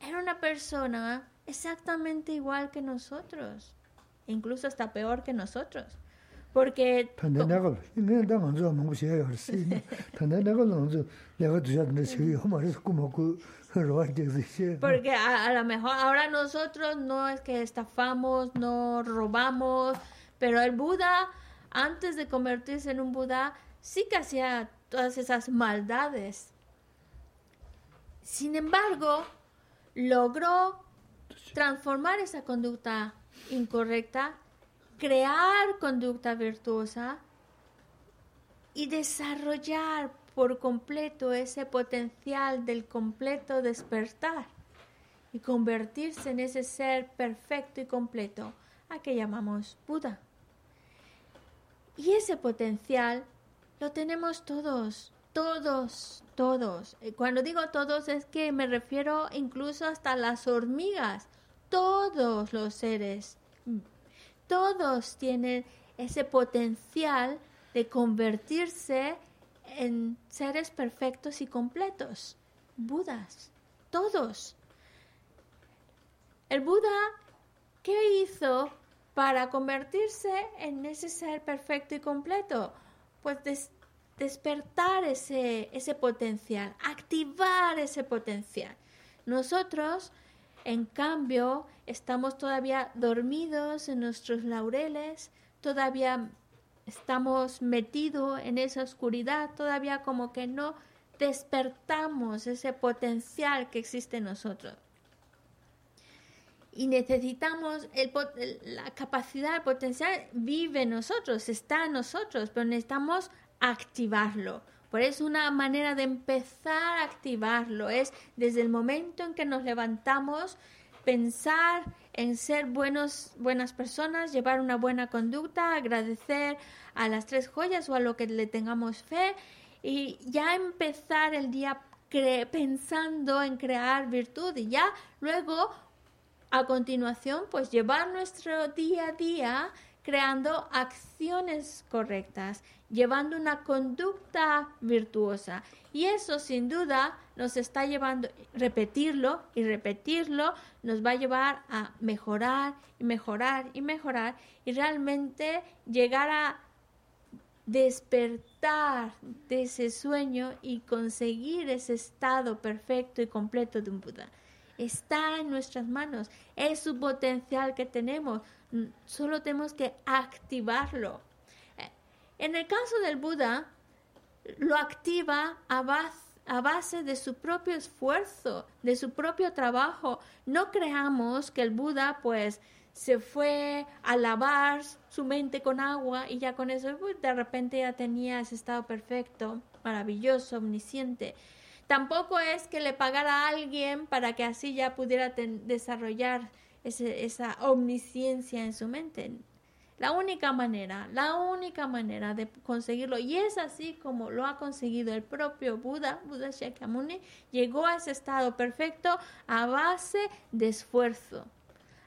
era una persona exactamente igual que nosotros, incluso hasta peor que nosotros. Porque... Porque a, a lo mejor ahora nosotros no es que estafamos, no robamos, pero el Buda antes de convertirse en un Buda, sí que hacía todas esas maldades. Sin embargo, logró transformar esa conducta incorrecta, crear conducta virtuosa y desarrollar por completo ese potencial del completo despertar y convertirse en ese ser perfecto y completo a que llamamos Buda. Y ese potencial lo tenemos todos, todos, todos. Cuando digo todos es que me refiero incluso hasta las hormigas, todos los seres, todos tienen ese potencial de convertirse en seres perfectos y completos, Budas, todos. El Buda, ¿qué hizo para convertirse en ese ser perfecto y completo? Pues despertar ese, ese potencial, activar ese potencial. Nosotros, en cambio, estamos todavía dormidos en nuestros laureles, todavía estamos metidos en esa oscuridad, todavía como que no despertamos ese potencial que existe en nosotros y necesitamos la capacidad, el potencial vive en nosotros, está en nosotros, pero necesitamos activarlo. Por eso una manera de empezar a activarlo es desde el momento en que nos levantamos, pensar en ser buenos, buenas personas, llevar una buena conducta, agradecer a las tres joyas o a lo que le tengamos fe y ya empezar el día pensando en crear virtud y ya luego a continuación, pues llevar nuestro día a día creando acciones correctas, llevando una conducta virtuosa. Y eso sin duda nos está llevando, repetirlo y repetirlo, nos va a llevar a mejorar y mejorar y mejorar y realmente llegar a despertar de ese sueño y conseguir ese estado perfecto y completo de un Buda está en nuestras manos, es su potencial que tenemos, solo tenemos que activarlo. Eh, en el caso del Buda, lo activa a base, a base de su propio esfuerzo, de su propio trabajo. No creamos que el Buda pues se fue a lavar su mente con agua y ya con eso de repente ya tenía ese estado perfecto, maravilloso, omnisciente. Tampoco es que le pagara a alguien para que así ya pudiera desarrollar esa omnisciencia en su mente. La única manera, la única manera de conseguirlo, y es así como lo ha conseguido el propio Buda, Buda Shakyamuni, llegó a ese estado perfecto a base de esfuerzo,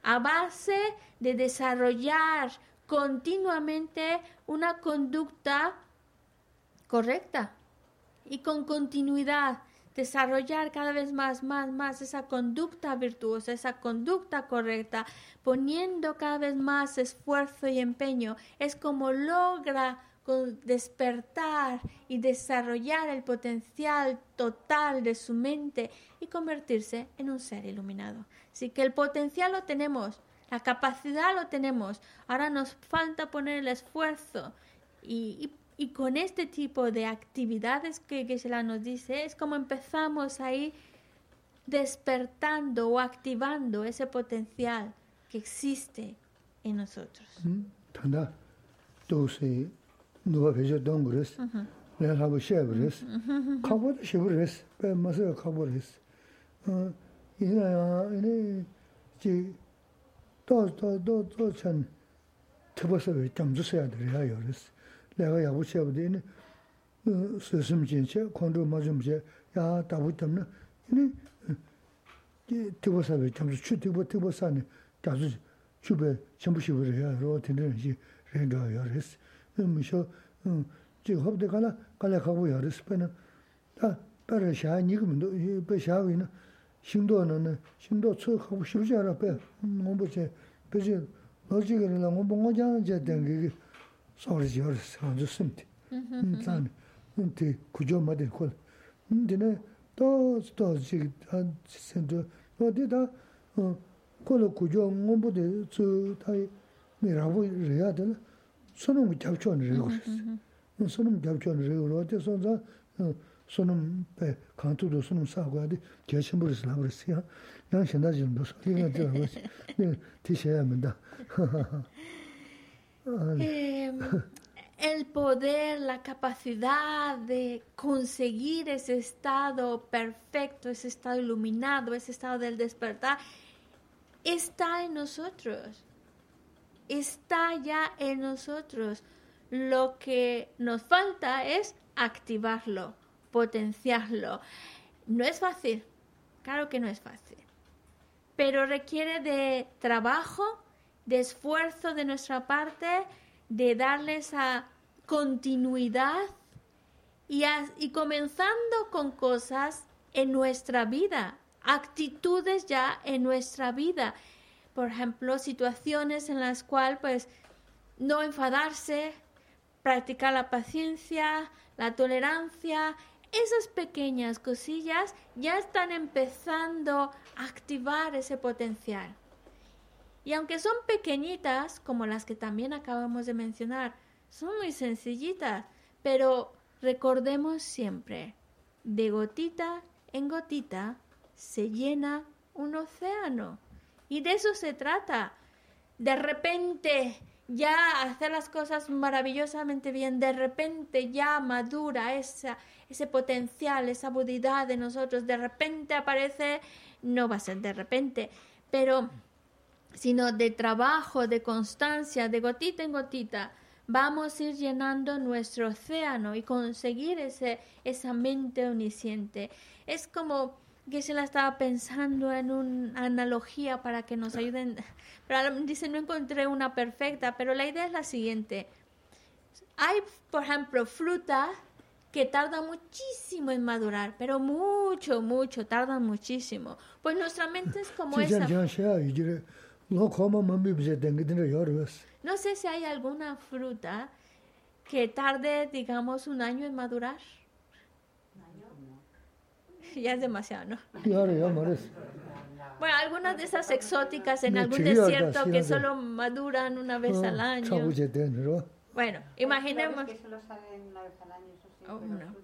a base de desarrollar continuamente una conducta correcta y con continuidad desarrollar cada vez más, más, más esa conducta virtuosa, esa conducta correcta, poniendo cada vez más esfuerzo y empeño, es como logra despertar y desarrollar el potencial total de su mente y convertirse en un ser iluminado. Así que el potencial lo tenemos, La capacidad lo tenemos. Ahora nos falta poner el esfuerzo. Y, y, con este tipo de actividades que Gisela nos dice, es como empezamos ahí despertando o activando ese potencial que existe en nosotros. 내가 야부 쉐브디니 스스럼 진짜 콘도 맞음 제 야, 다부 때문에 이니 티보사베 점수 추 티보 티보사니 가서 주베 전부 시부를 해야 로티는 이제 렌더 요레스 미쇼 지 허브데 가나 갈라 가고 요레스 페나 다 빠르 샤 니금도 이베 샤위나 신도는 신도 쳐 가고 싶지 않아 빼 몸부제 그지 어지게는 몸 봉어자는 제 된게 소리지 요르 산주 심티 난 근데 구조 마데 콜 근데네 또또 지금 센터 어디다 어 콜 구조 몸부데 저 타이 메라고 해야 되나 손은 잡초는 레고 손은 잡초는 레고 어디 손자 손은 배 강투도 손은 사고 하디 개심부리스 나버스야 난 현다지는 무슨 얘기가 들어 내가 티셔야 된다 mīndā. El poder, la capacidad de conseguir ese estado perfecto, ese estado iluminado, ese estado del despertar, está en nosotros. Está ya en nosotros. Lo que nos falta es activarlo, potenciarlo. No es fácil, claro que no es fácil, pero requiere de trabajo, de esfuerzo de nuestra parte, de darle esa continuidad y, y comenzando con cosas en nuestra vida, actitudes ya en nuestra vida. Por ejemplo, situaciones en las cuales pues no enfadarse, practicar la paciencia, la tolerancia, esas pequeñas cosillas ya están empezando a activar ese potencial. Y aunque son pequeñitas, como las que también acabamos de mencionar, son muy sencillitas, pero recordemos siempre, de gotita en gotita se llena un océano. Y de eso se trata. De repente ya hacer las cosas maravillosamente bien, de repente ya madura esa, ese potencial, esa budidad de nosotros, de repente aparece, no va a ser de repente, pero sino de trabajo, de constancia, de gotita en gotita, vamos a ir llenando nuestro océano y conseguir ese, esa mente omnisciente. Es como que se la estaba pensando en una analogía para que nos ayuden, pero dice no encontré una perfecta, pero la idea es la siguiente. Hay, por ejemplo, fruta que tarda muchísimo en madurar, pero mucho, mucho, tardan muchísimo. Pues nuestra mente es como esa. No sé si hay alguna fruta que tarde, digamos, un año en madurar. ya es demasiado, ¿no? Bueno, algunas de esas exóticas en algún desierto que solo maduran una vez al año. Bueno, imaginemos. Bueno,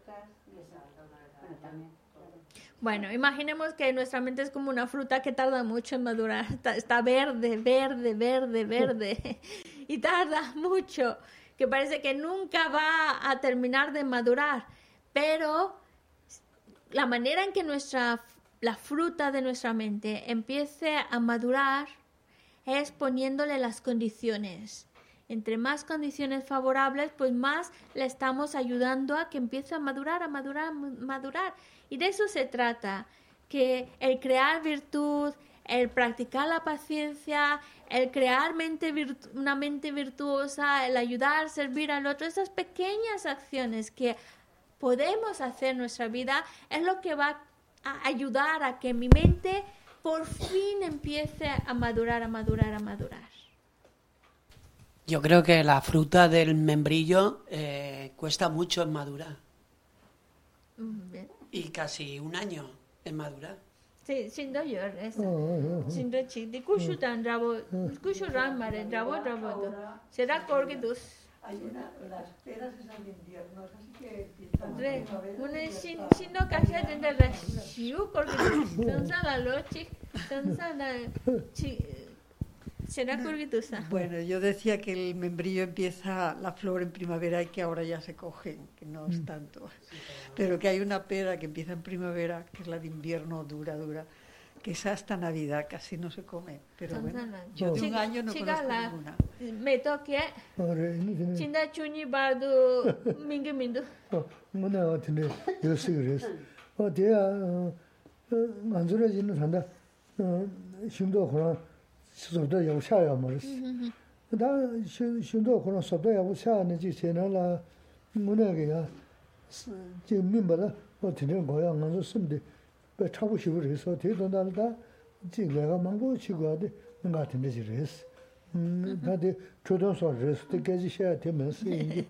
imaginemos que nuestra mente es como una fruta que tarda mucho en madurar. Está, verde, verde, verde, verde. *laughs* y tarda mucho. Que parece que nunca va a terminar de madurar. Pero la manera en que nuestra, la fruta de nuestra mente empiece a madurar es poniéndole las condiciones. Entre más condiciones favorables, pues más le estamos ayudando a que empiece a madurar, a madurar, a madurar. Y de eso se trata, que el crear virtud, el practicar la paciencia, el crear mente una mente virtuosa, el ayudar, servir al otro, esas pequeñas acciones que podemos hacer en nuestra vida es lo que va a ayudar a que mi mente por fin empiece a madurar, a madurar, a madurar. Yo creo que la fruta del membrillo eh, cuesta mucho en madurar. Y casi un año en madurar. Sí, esa. Chi. Di kushu tan rabo, kushu ran mare, rabo rabo do. Será corgi dos. Hay una, las peras esas de invierno, así que Re, empiezan primavera. una sin sin no kasha den da ra shiu corgi dos. Tansa la lo chi, tansa la chi. ¿Será corguitusa? Bueno, yo decía que el membrillo empieza la flor en primavera y que ahora ya se cogen, que no es mm. tanto. Pero que hay una pera que empieza en primavera, que es la de invierno dura, dura, que es hasta Navidad, casi no se come. Pero bueno, yo de un año no conozco ninguna. Me toque. ¿eh? Chinda chuni bardo *laughs* mingi mindu. Oh, muna wa tine, yo sigo res. O oh, tía, eh, eh, manzura jino sanda, shimdo khurang,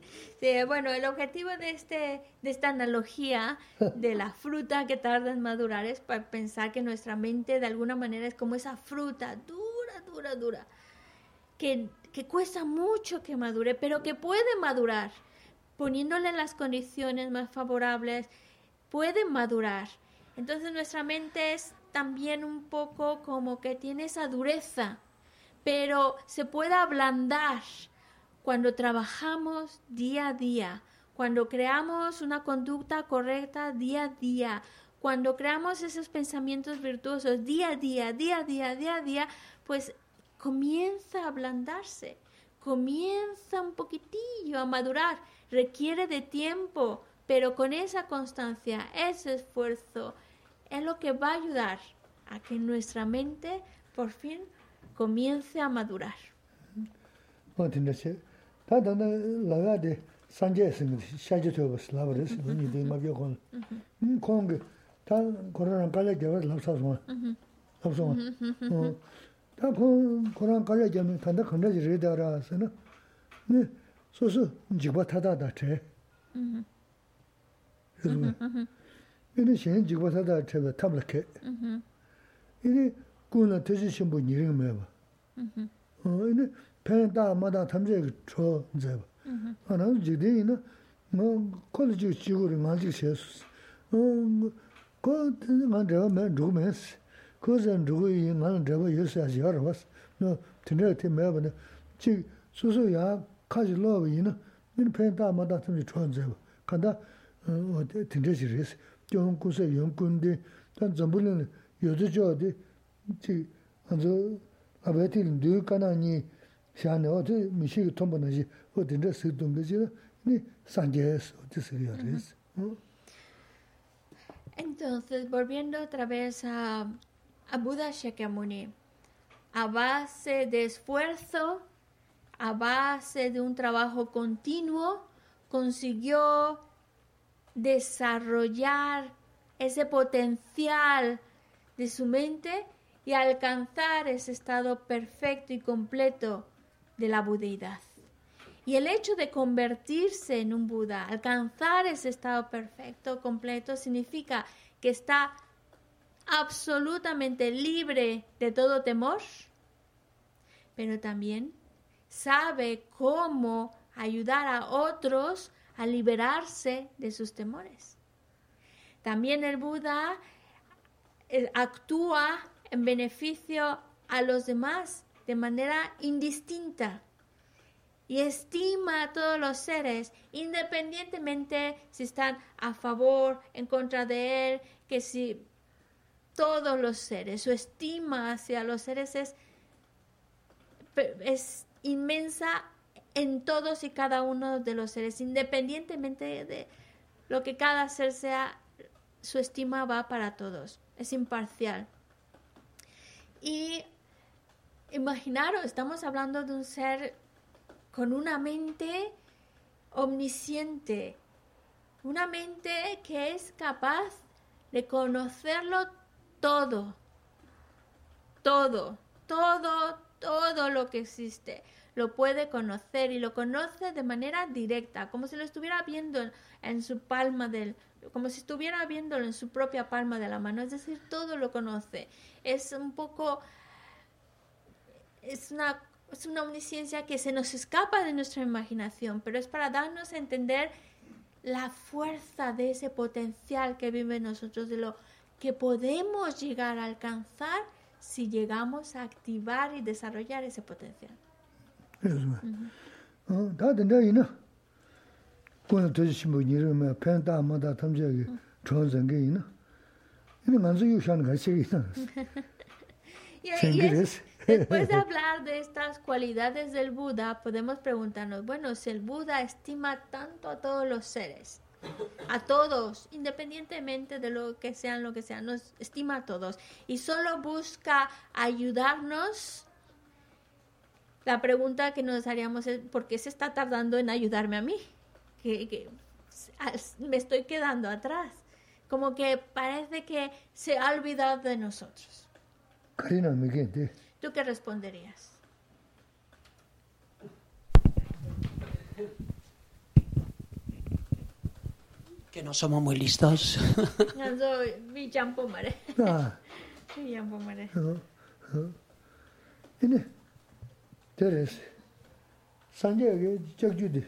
*laughs* Bueno, el objetivo de, este, de esta analogía *laughs* de la fruta que tarda en madurar es para pensar que nuestra mente de alguna manera es como esa fruta dura, dura, que, que cuesta mucho que madure, pero que puede madurar, poniéndole las condiciones más favorables, puede madurar. Entonces nuestra mente es también un poco como que tiene esa dureza, pero se puede ablandar cuando trabajamos día a día, cuando creamos una conducta correcta día a día, cuando creamos esos pensamientos virtuosos día a día, día a día, día a día, pues comienza a ablandarse, comienza un poquitillo a madurar, requiere de tiempo, pero con esa constancia, ese esfuerzo, es lo que va a ayudar a que nuestra mente por fin comience a madurar. 어 근데세 다다나 라가데 산제스는 샤제토 슬라브레스 니데 마비고 음 콩게 다 코로나 깔려 개월 랍사서 랍서 어다 코로나 깔려 개면 단다 컨데지 레다라서는 네 소소 지바 타다다 제 그래서 이제 신 지바 타다 제 탑블케 이니 꾸나 되지 신부 이름 매봐 어 이니 펜다 마다 탐제 저 이제 하나 지대이나 뭐 콜리지 지구를 맞지 셔스 어그 내가 맨 루메스 그전 누구이 나는 저거 요새야지 알아 봤어 너 드네 때 매번에 지 수수야 가지 러이나 니 펜다 마다 탐제 저 이제 간다 어 드네지레스 좀 구세 연군데 단 전부는 요저저디 지 아주 아베틸 뉴카나니 샤네 어디 미시 톰보나지 어디인데 쓰던 거지 니 산제스 어디 쓰리아레스 어 Entonces, volviendo otra vez a, a Buda Shakyamuni, a base de esfuerzo, a base de un trabajo continuo, consiguió desarrollar ese potencial de su mente y alcanzar ese estado perfecto y completo de la budeidad. Y el hecho de convertirse en un Buda, alcanzar ese estado perfecto, completo, significa que está absolutamente libre de todo temor, pero también sabe cómo ayudar a otros a liberarse de sus temores. También el Buda eh, actúa en beneficio a los demás de manera indistinta y estima a todos los seres, independientemente si están a favor, en contra de él, que si todos los seres, su estima hacia los seres es, es inmensa en todos y cada uno de los seres, independientemente de lo que cada ser sea, su estima va para todos, es imparcial. Y imaginaros, estamos hablando de un ser con una mente omnisciente, una mente que es capaz de conocerlo todo, todo, todo, todo lo que existe, lo puede conocer y lo conoce de manera directa, como si lo estuviera viendo en, su palma del, como si estuviera viéndolo en su propia palma de la mano, es decir, todo lo conoce. Es un poco, es una, es una omnisciencia que se nos escapa de nuestra imaginación, pero es para darnos a entender la fuerza de ese potencial que vive en nosotros, de lo que podemos llegar a alcanzar si llegamos a activar y desarrollar ese potencial. Eso. Uh -huh. y, y es, después de hablar de estas cualidades del Buda, podemos preguntarnos, bueno, si el Buda estima tanto a todos los seres, a todos, independientemente de lo que sean, lo que sean, nos estima a todos y solo busca ayudarnos. La pregunta que nos haríamos es, ¿por qué se está tardando en ayudarme a mí? Que, me estoy quedando atrás. Como que parece que se ha olvidado de nosotros. ¿Tú qué responderías? Que no somos muy listos. *laughs* Ah. Ah, ah. Ine, teres, sanje ge jagju di,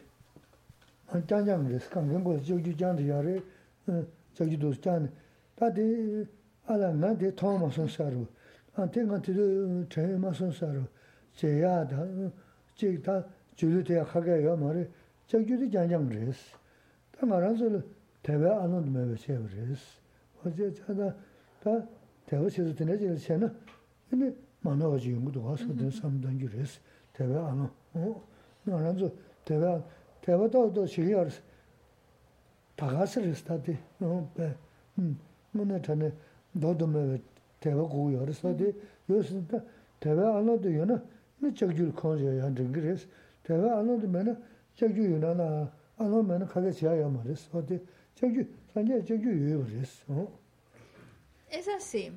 man janjang res, kangen go jagju jangdi yare, jagju eh, dos jangdi. Ta di, ala nga di thong ma son saru, an ten kan tido chayi ma son saru, che ya da, che ta julu te ya khaga ya ma re, jagju di janjang res. Ta nga ranzo 마선 사로 제야다 제다 줄이대 하게요 말에 적주디 장장레스 당아라서 대외 안은 매베 세브레스 어제 자다 다 대화에서 되네지 세나 근데 만나가지고 연구도 와서 된 삼단 줄에서 대화 안 어? 나란서 대화 대화도 또 시기할 다가스를 스타디 어 배. 음. 뭐네 전에 너도 매 대화 고요 그래서디 요스다 대화 안 해도 요나 네 저기 컨저야 한데 그래서 대화 안 해도 매나 저기 요나나 안 하면 가게 지어야 말했어 어디 Es así.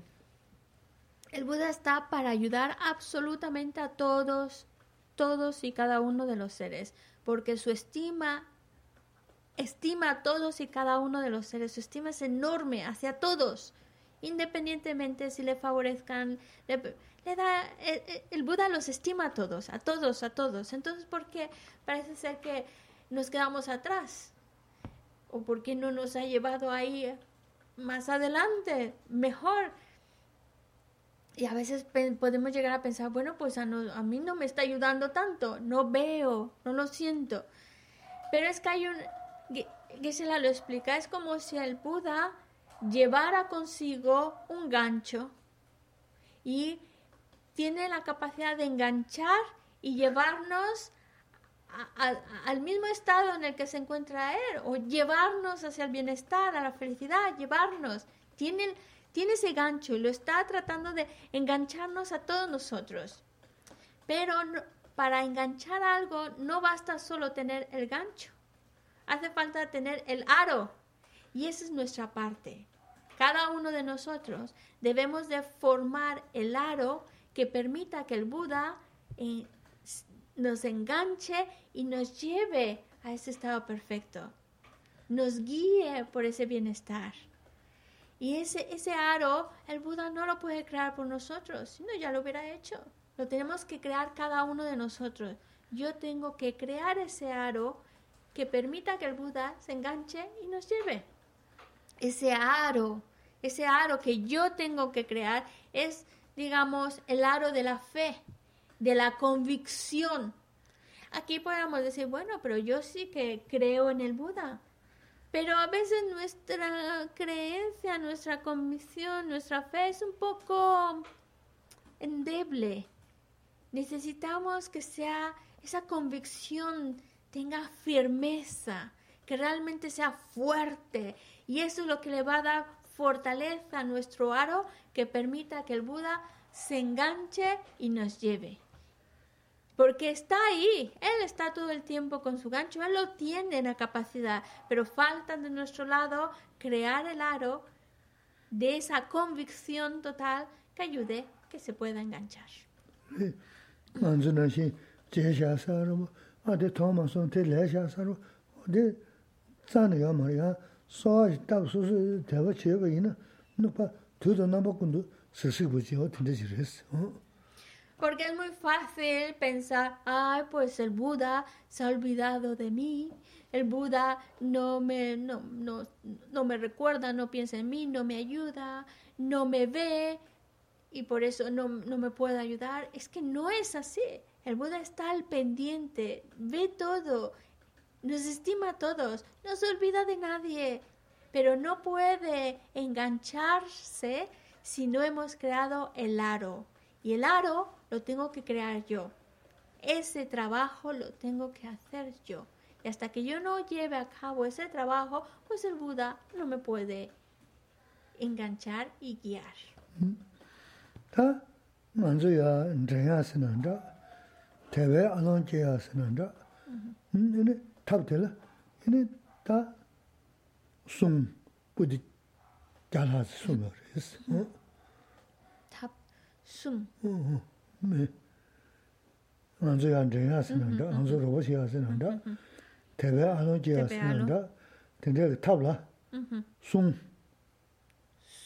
El Buda está para ayudar absolutamente a todos, todos y cada uno de los seres, porque su estima estima a todos y cada uno de los seres, su estima es enorme hacia todos, independientemente si le favorezcan, le, da, el, el Buda los estima a todos, a todos, a todos. Entonces, ¿por qué parece ser que nos quedamos atrás? ¿O por qué no nos ha llevado ahí más adelante, mejor. Y a veces podemos llegar a pensar, bueno, pues a, mí no me está ayudando tanto, no veo, no lo siento. Pero es que hay un, Gisela lo explica, es como si el Buda llevara consigo un gancho y tiene la capacidad de enganchar y llevarnos al mismo estado en el que se encuentra él, o llevarnos hacia el bienestar, a la felicidad, llevarnos. Tiene, tiene ese gancho y lo está tratando de engancharnos a todos nosotros. Pero para enganchar algo no basta solo tener el gancho, hace falta tener el aro. Y esa es nuestra parte. Cada uno de nosotros debemos de formar el aro que permita que el Buda eh, nos enganche y nos lleve a ese estado perfecto, nos guíe por ese bienestar. Y ese, ese aro, el Buda no lo puede crear por nosotros, sino ya lo hubiera hecho. Lo tenemos que crear cada uno de nosotros. Yo tengo que crear ese aro que permita que el Buda se enganche y nos lleve. Ese aro, ese aro que yo tengo que crear es, digamos, el aro de la fe, de la convicción. Aquí podríamos decir, bueno, pero yo sí que creo en el Buda. Pero a veces nuestra creencia, nuestra convicción, nuestra fe es un poco endeble. Necesitamos que sea esa convicción tenga firmeza, que realmente sea fuerte. Y eso es lo que le va a dar fortaleza a nuestro aro que permita que el Buda se enganche y nos lleve. Porque está ahí, Él está todo el tiempo con su gancho, Él lo tiene la capacidad, pero falta de nuestro lado crear el aro de esa convicción total que ayude que se pueda enganchar. *laughs* Porque es muy fácil pensar, ay, pues el Buda se ha olvidado de mí, el Buda no me, no, no, no me recuerda, no piensa en mí, no me ayuda, no me ve y por eso no, no me puede ayudar. Es que no es así. El Buda está al pendiente, ve todo, nos estima a todos, no se olvida de nadie, pero no puede engancharse si no hemos creado el aro. Y el aro lo tengo que crear yo. Ese trabajo lo tengo que hacer yo. Y hasta que yo no lleve a cabo ese trabajo, pues el Buda no me puede enganchar y guiar. zu ya zhen ya se nan da te we a long je ya se nan da ne tab de la ne ta sung bu di ja la su me res Tap sum. me man zu ya zhen ya se nan da an zu ro bo ya se nan da te we a long je ya se nan da de de tab la sung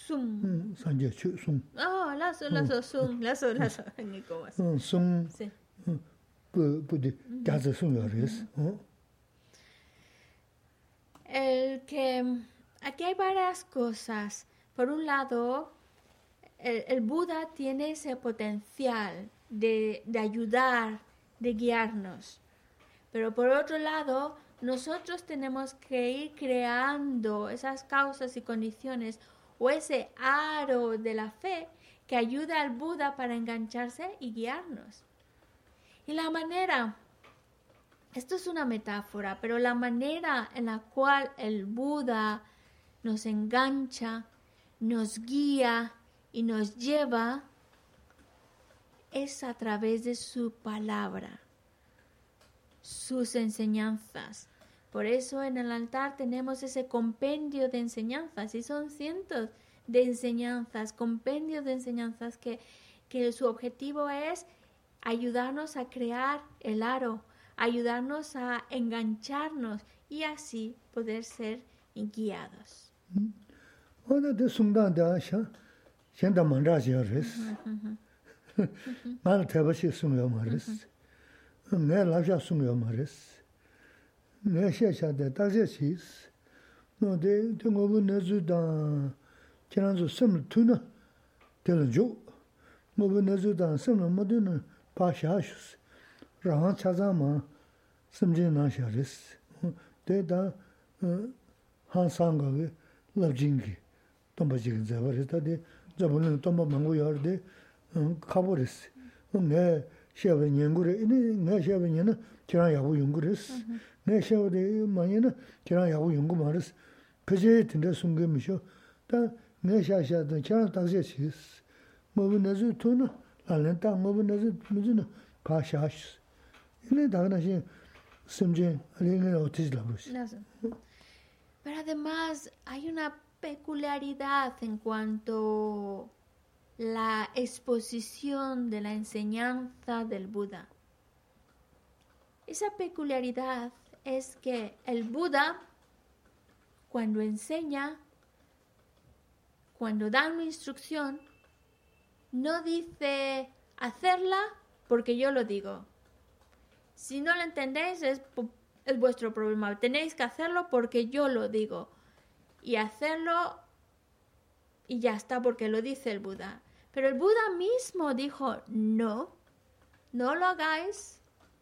Sum. san je chu sung Oh, lazo, lazo, sum, lazo, lazo. Ni como así. sung Sí. bu bu di ja ze sung ya res El que aquí hay varias cosas. Por un lado, el, Buda tiene ese potencial de, de ayudar, de guiarnos. Pero por otro lado, nosotros tenemos que ir creando esas causas y condiciones o ese aro de la fe que ayuda al Buda para engancharse y guiarnos. Y la manera esto es una metáfora, pero la manera en la cual el Buda nos engancha, nos guía y nos lleva es a través de su palabra, sus enseñanzas. Por eso en el altar tenemos ese compendio de enseñanzas y son cientos de enseñanzas, compendios de enseñanzas que, que su objetivo es ayudarnos a crear el aro, ayudarnos a engancharnos y así poder ser guiados. 셴다 만다지야 레스 말 대바시 숨여 말레스 내 라샤 숨여 말레스 내 셰샤데 다제시스 노데 등고부 내주다 지난주 숨을 투나 되는죠 뭐부 내주다 숨을 못드는 파샤스 라한 찾아마 숨진나 샤레스 데다 한상거기 럽진기 덤바지긴 자버스다데 자본은 덤바 망고 열데 카보레스 내 샤베 년고레 이니 내 샤베 년은 지랑 야구 연구레스 내 샤베 많이는 지랑 야구 연구 말스 그제 된데 숨금이셔. 다내 샤샤도 지랑 다세스 뭐는 내주 돈 알렌다. 뭐는 내주 무슨 가샤스 이니 다가나시 심진 알링을 어떻게 잡으시 Pero además hay una peculiaridad en cuanto la exposición de la enseñanza del Buda. Esa peculiaridad es que el Buda, cuando enseña, cuando da una instrucción, no dice hacerla porque yo lo digo. Si no lo entendéis es, es vuestro problema. Tenéis que hacerlo porque yo lo digo. Y hacerlo y ya está porque lo dice el Buda. Pero el Buda mismo dijo, no, no lo hagáis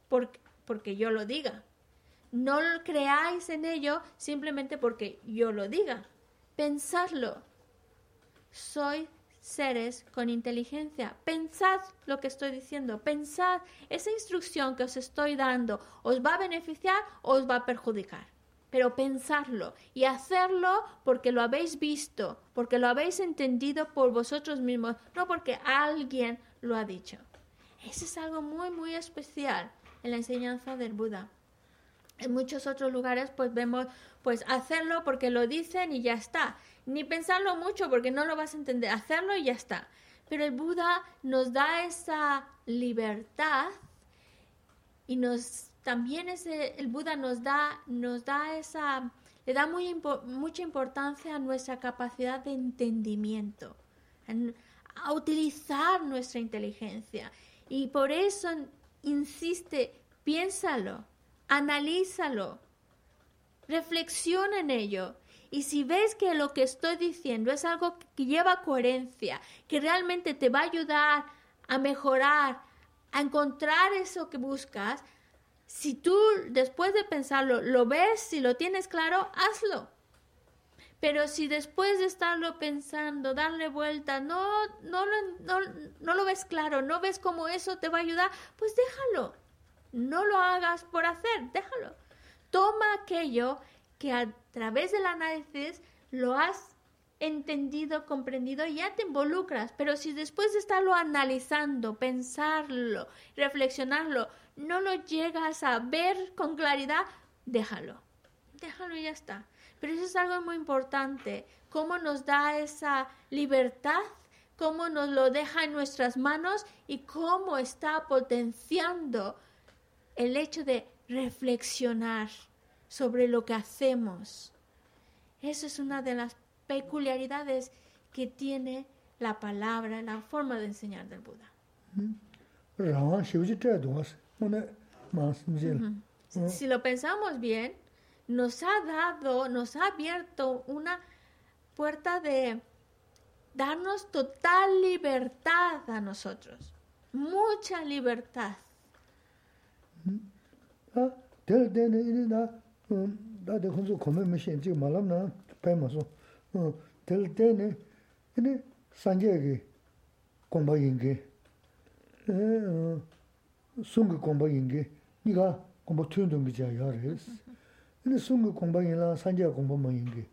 porque, porque yo lo diga. No lo creáis en ello simplemente porque yo lo diga. Pensadlo. Soy seres con inteligencia. Pensad lo que estoy diciendo. Pensad esa instrucción que os estoy dando. ¿Os va a beneficiar o os va a perjudicar? Pero pensadlo y hacerlo porque lo habéis visto, porque lo habéis entendido por vosotros mismos, no porque alguien lo ha dicho. Eso es algo muy, muy especial en la enseñanza del Buda. En muchos otros lugares pues vemos pues hacerlo porque lo dicen y ya está. Ni pensarlo mucho porque no lo vas a entender. Hacerlo y ya está. Pero el Buda nos da esa libertad y nos también ese, el Buda nos da, nos da esa, le da muy mucha importancia a nuestra capacidad de entendimiento, a utilizar nuestra inteligencia. Y por eso insiste, piénsalo, analízalo, reflexiona en ello. Y si ves que lo que estoy diciendo es algo que lleva coherencia, que realmente te va a ayudar a mejorar, a encontrar eso que buscas, si tú después de pensarlo lo ves, si lo tienes claro, hazlo. Pero si después de estarlo pensando, darle vuelta, no, no, no, no lo ves claro, no ves cómo eso te va a ayudar, pues déjalo. No lo hagas por hacer, déjalo. Toma aquello que a través del análisis lo has entendido, comprendido y ya te involucras. Pero si después de estarlo analizando, pensarlo, reflexionarlo, no lo llegas a ver con claridad, déjalo. Déjalo y ya está. Pero eso es algo muy importante. Cómo nos da esa libertad, cómo nos lo deja en nuestras manos y cómo está potenciando el hecho de reflexionar sobre lo que hacemos. Eso es una de las peculiaridades que tiene la palabra, la forma de enseñar del Buda. Si lo pensamos bien, nos ha dado, nos ha abierto una puerta de darnos total libertad a nosotros, mucha libertad. sungi gomba ingi, niga gomba tuyundungi jaya yaris. Ini sungi gomba inla sanjaya gomba ma ingi.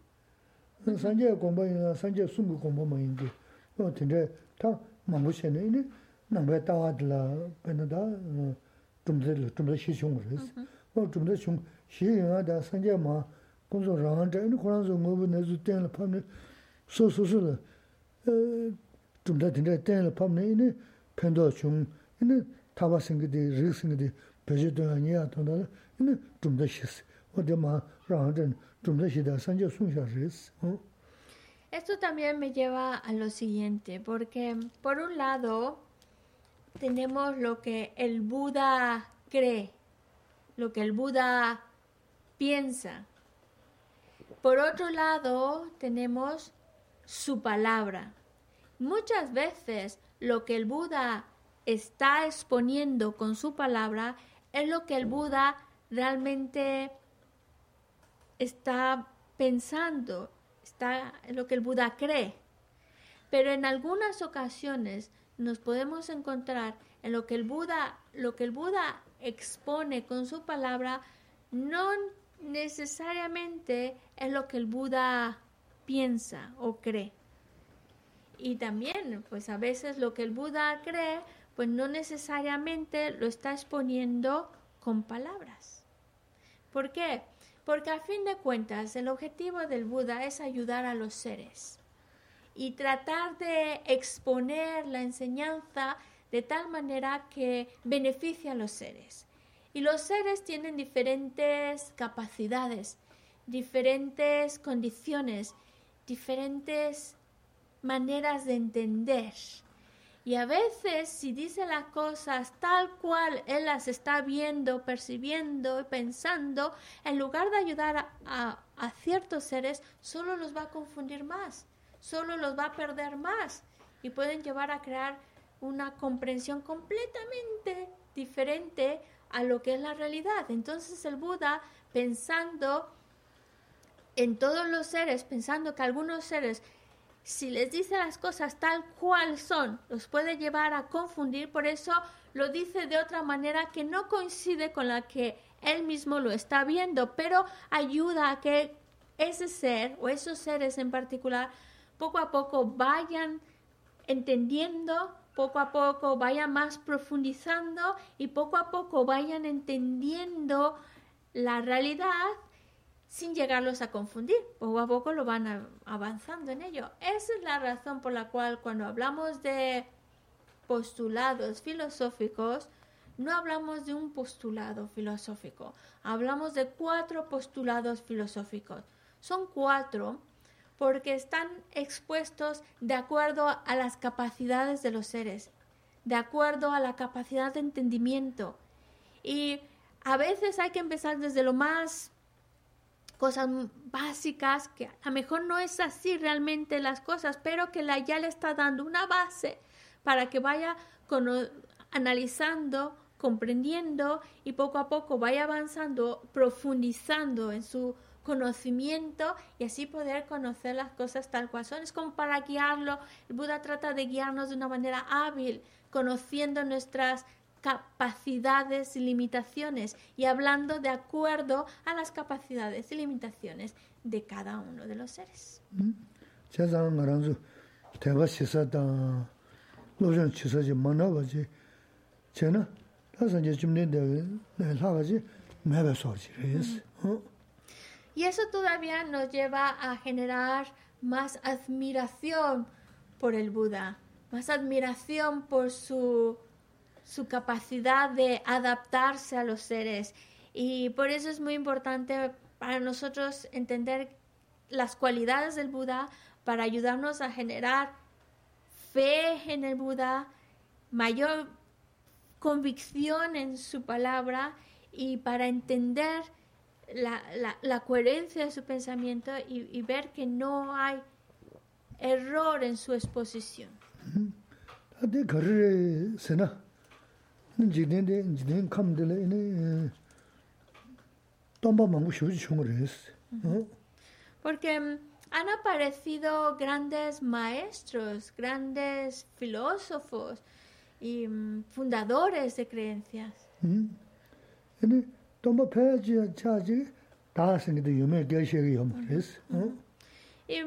Ini sanjaya gomba inla sanjaya sungi gomba ma ingi. O tinte ta mambu shene, ini nambaya tawa dila pena da uh, tumda shi shung res. Mm-hmm. O tumda shung shi inga da sanjaya ma gongso rangan chaya, ini koranzo ngobu nezu tenla pamne, so so so la, uh, tumda tinte tenla pamne, ini pendo chung, ini Esto también me lleva a lo siguiente, porque por un lado tenemos lo que el Buda cree, lo que el Buda piensa. Por otro lado tenemos su palabra. Muchas veces lo que el Buda está exponiendo con su palabra es lo que el Buda realmente está pensando, está lo que el Buda cree. Pero en algunas ocasiones nos podemos encontrar en lo que el Buda, lo que el Buda expone con su palabra no necesariamente es lo que el Buda piensa o cree. Y también, pues a veces lo que el Buda cree, pues no necesariamente lo está exponiendo con palabras. ¿Por qué? Porque a fin de cuentas el objetivo del Buda es ayudar a los seres y tratar de exponer la enseñanza de tal manera que beneficie a los seres. Y los seres tienen diferentes capacidades, diferentes condiciones diferentes maneras de entender. Y a veces si dice las cosas tal cual él las está viendo, percibiendo pensando, en lugar de ayudar a, ciertos seres, solo los va a confundir más, solo los va a perder más y pueden llevar a crear una comprensión completamente diferente a lo que es la realidad. Entonces el Buda, pensando en todos los seres, pensando que algunos seres, si les dice las cosas tal cual son, los puede llevar a confundir, por eso lo dice de otra manera que no coincide con la que él mismo lo está viendo, pero ayuda a que ese ser o esos seres en particular poco a poco vayan entendiendo, poco a poco vayan más profundizando y poco a poco vayan entendiendo la realidad sin llegarlos a confundir. Poco a poco lo van avanzando en ello. Esa es la razón por la cual cuando hablamos de postulados filosóficos, no hablamos de un postulado filosófico, hablamos de cuatro postulados filosóficos. Son cuatro porque están expuestos de acuerdo a las capacidades de los seres, de acuerdo a la capacidad de entendimiento. Y a veces hay que empezar desde lo más cosas básicas, que a lo mejor no es así realmente las cosas, pero que la, ya le está dando una base para que vaya analizando, comprendiendo y poco a poco vaya avanzando, profundizando en su conocimiento y así poder conocer las cosas tal cual son. Es como para guiarlo. El Buda trata de guiarnos de una manera hábil, conociendo nuestras capacidades y limitaciones y hablando de acuerdo a las capacidades y limitaciones de cada uno de los seres. Y eso todavía nos lleva a generar más admiración por el Buda, más admiración por su, su capacidad de adaptarse a los seres. Y por eso es muy importante para nosotros entender las cualidades del Buda para ayudarnos a generar fe en el Buda, mayor convicción en su palabra y para entender la, la, coherencia de su pensamiento y, ver que no hay error en su exposición. Porque mm, han aparecido grandes maestros, grandes filósofos y um, fundadores de creencias. Y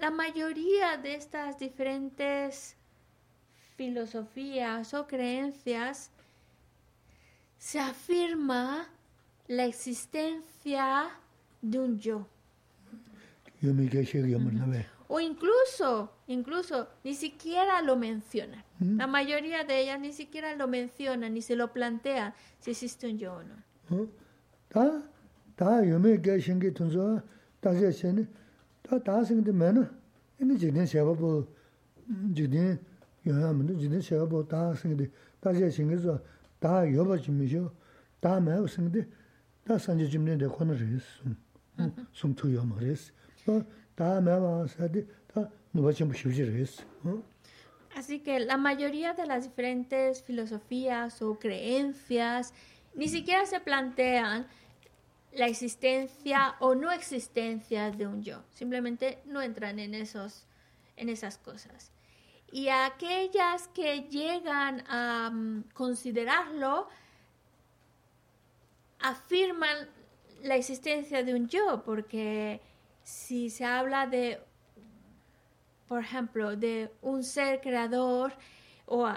la mayoría de estas diferentes filosofías o creencias se afirma la existencia de un yo. O incluso, incluso, ni siquiera lo mencionan. La mayoría de ellas ni siquiera lo mencionan, ni se lo plantean si existe un yo o no. Así que la mayoría de las diferentes filosofías o creencias ni siquiera se plantean la existencia o no existencia de un yo. Simplemente no entran en, esos, en esas cosas. Y aquellas que llegan a um, considerarlo afirman la existencia de un yo, porque si se habla de, por ejemplo, de un ser creador o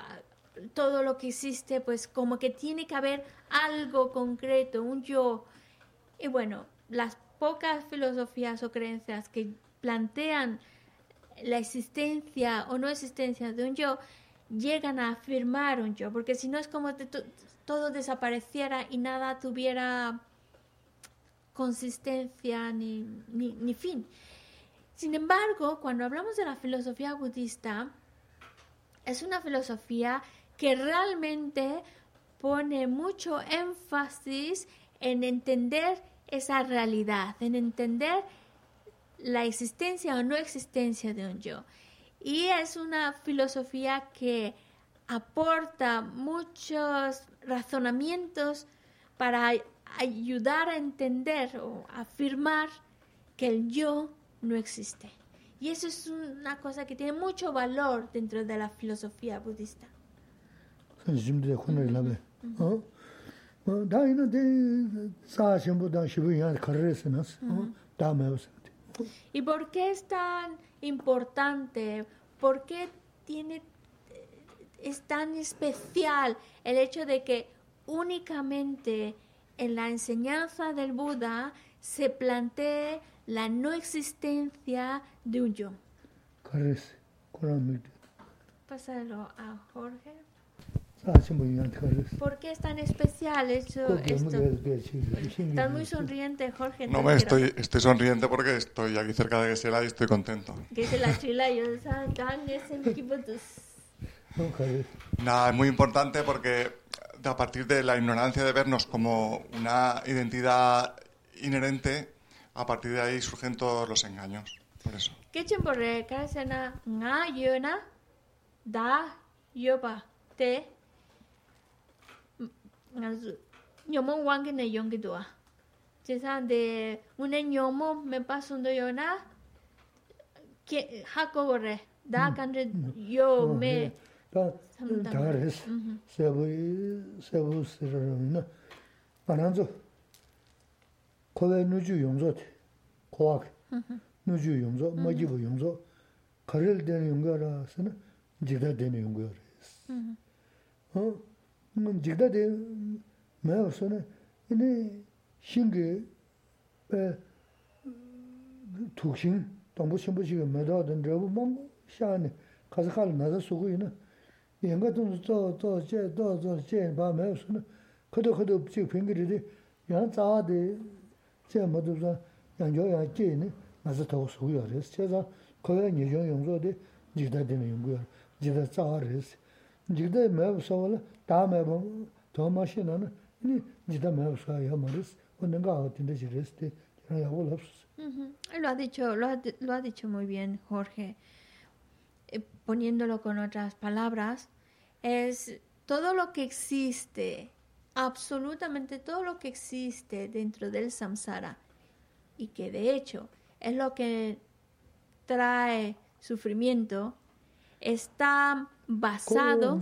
todo lo que existe, pues como que tiene que haber algo concreto, un yo. Y bueno, las pocas filosofías o creencias que plantean la existencia o no existencia de un yo llegan a afirmar un yo, porque si no es como que todo desapareciera y nada tuviera consistencia ni, ni, ni fin. Sin embargo, cuando hablamos de la filosofía budista, es una filosofía que realmente pone mucho énfasis en entender esa realidad, en entender la existencia o no existencia de un yo. Y es una filosofía que aporta muchos razonamientos para ayudar a entender o afirmar que el yo no existe. Y eso es una cosa que tiene mucho valor dentro de la filosofía budista. ¿Y por qué es tan importante? ¿Por qué tiene, es tan especial el hecho de que únicamente en la enseñanza del Buda se plantee la no existencia de un yo? Pásalo a Jorge. ¿Por qué es tan especial esto? esto? Estás muy sonriente, Jorge. No me estoy, estoy sonriente porque estoy aquí cerca de Gesela y estoy contento. Que se la chila yo equipo Nada, es muy importante porque a partir de la ignorancia de vernos como una identidad inherente, a partir de ahí surgen todos los engaños. Por eso. ¿Qué chimborre? ¿Qué da yoba te ngazu nyomo wangi na yongi duwa jesande une nyomo me pasundo yona ke hako gore da kanre yo me ta dares sebu sebu sirrona bananzo kowe nuju yomzo koak nuju yomzo majibu yomzo karel den yongara sene jida den yongara 어? jikda de maya waso na ini shingi tukshin tangpo shenpo shiga mada dan drabu mambu shaani kaza khala naza sugu ina yanga tunzu tso tso che tso tso che ba maya waso na kato kato chik pingi ridi yang tsawa de che madu zan yang jo yang che ina naza tago sugu ya res che zan kaya nyejon yungzo de jikda dina yungu ya jikda tsawa res jigdā dī nā yōng gu yā rē, jigdā tsā rē sī, jigdā mē wā sō wā lā, tā mē bō, tō mā shī nā nā, Lo ha dicho, lo ha, lo ha dicho muy bien Jorge. Eh, poniéndolo con otras palabras, es todo lo que existe, absolutamente todo lo que existe dentro del samsara y que de hecho es lo que trae sufrimiento, está basado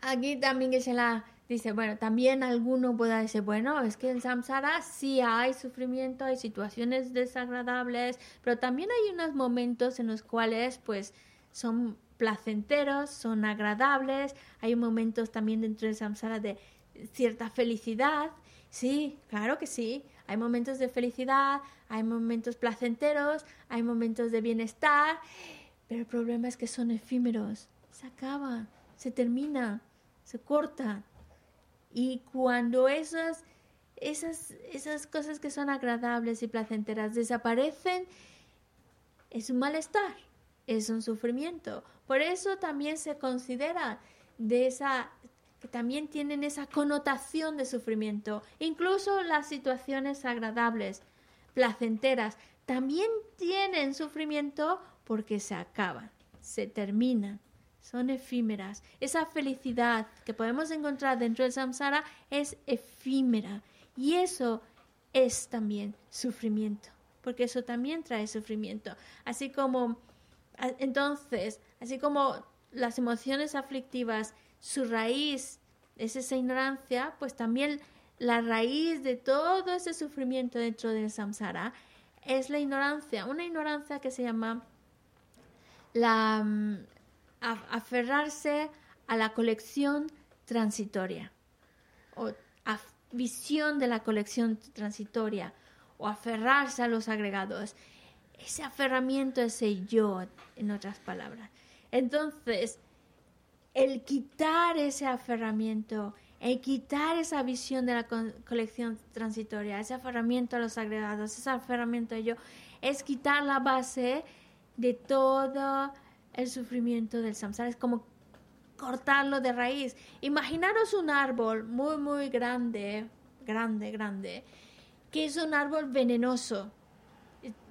Aquí también que se la Dice, bueno, también alguno pueda decir, bueno, es que en samsara sí hay sufrimiento, hay situaciones desagradables, pero también hay unos momentos en los cuales pues son placenteros, son agradables, hay momentos también dentro de samsara de cierta felicidad, sí, claro que sí, hay momentos de felicidad, hay momentos placenteros, hay momentos de bienestar, pero el problema es que son efímeros, se acaban, se terminan, se cortan. Y cuando esas, esas, esas cosas que son agradables y placenteras desaparecen, es un malestar, es un sufrimiento. Por eso también se considera de esa que también tienen esa connotación de sufrimiento. Incluso las situaciones agradables, placenteras, también tienen sufrimiento porque se acaban, se terminan son efímeras. Esa felicidad que podemos encontrar dentro del samsara es efímera. Y eso es también sufrimiento, porque eso también trae sufrimiento. Así como, entonces, así como las emociones aflictivas, su raíz es esa ignorancia, pues también la raíz de todo ese sufrimiento dentro del samsara es la ignorancia, una ignorancia que se llama la, mm, aferrarse a la colección transitoria o a visión de la colección transitoria o aferrarse a los agregados. Ese aferramiento, ese yo, en otras palabras. Entonces, el quitar ese aferramiento, el quitar esa visión de la colección transitoria, ese aferramiento a los agregados, ese aferramiento a yo, es quitar la base de todo el sufrimiento del samsara, es como cortarlo de raíz. Imaginaros un árbol muy, muy grande, grande, grande, que es un árbol venenoso.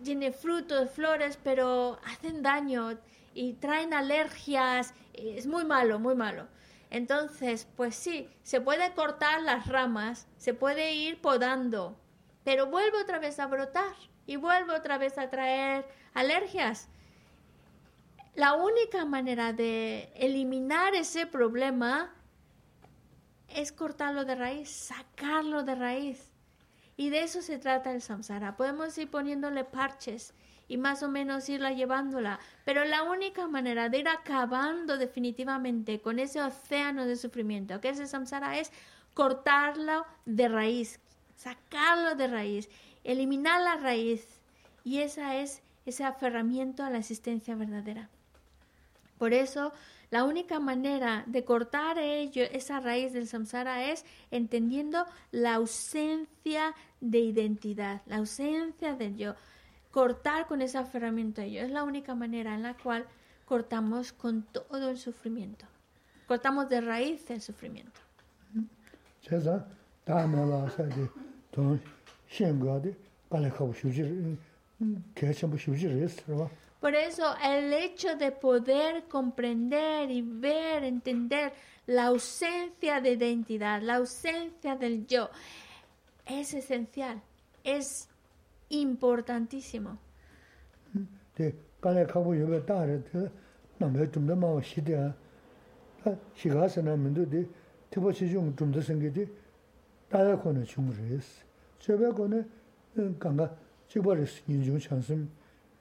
Tiene frutos, flores, pero hacen daño y traen alergias. Es muy malo, muy malo. Entonces, pues sí, se puede cortar las ramas, se puede ir podando, pero vuelve otra vez a brotar y vuelve otra vez a traer alergias. La única manera de eliminar ese problema es cortarlo de raíz, sacarlo de raíz. Y de eso se trata el samsara. Podemos ir poniéndole parches y más o menos irla llevándola, pero la única manera de ir acabando definitivamente con ese océano de sufrimiento que es el samsara es cortarlo de raíz, sacarlo de raíz, eliminar la raíz. Y esa es ese aferramiento a la existencia verdadera. Por eso, la única manera de cortar ello, esa raíz del samsara es entendiendo la ausencia de identidad, la ausencia del yo. Cortar con ese aferramiento a ello es la única manera en la cual cortamos con todo el sufrimiento. Cortamos de raíz el sufrimiento. Por eso el hecho de poder comprender y ver, entender la ausencia de identidad, la ausencia del yo, es esencial, es importantísimo.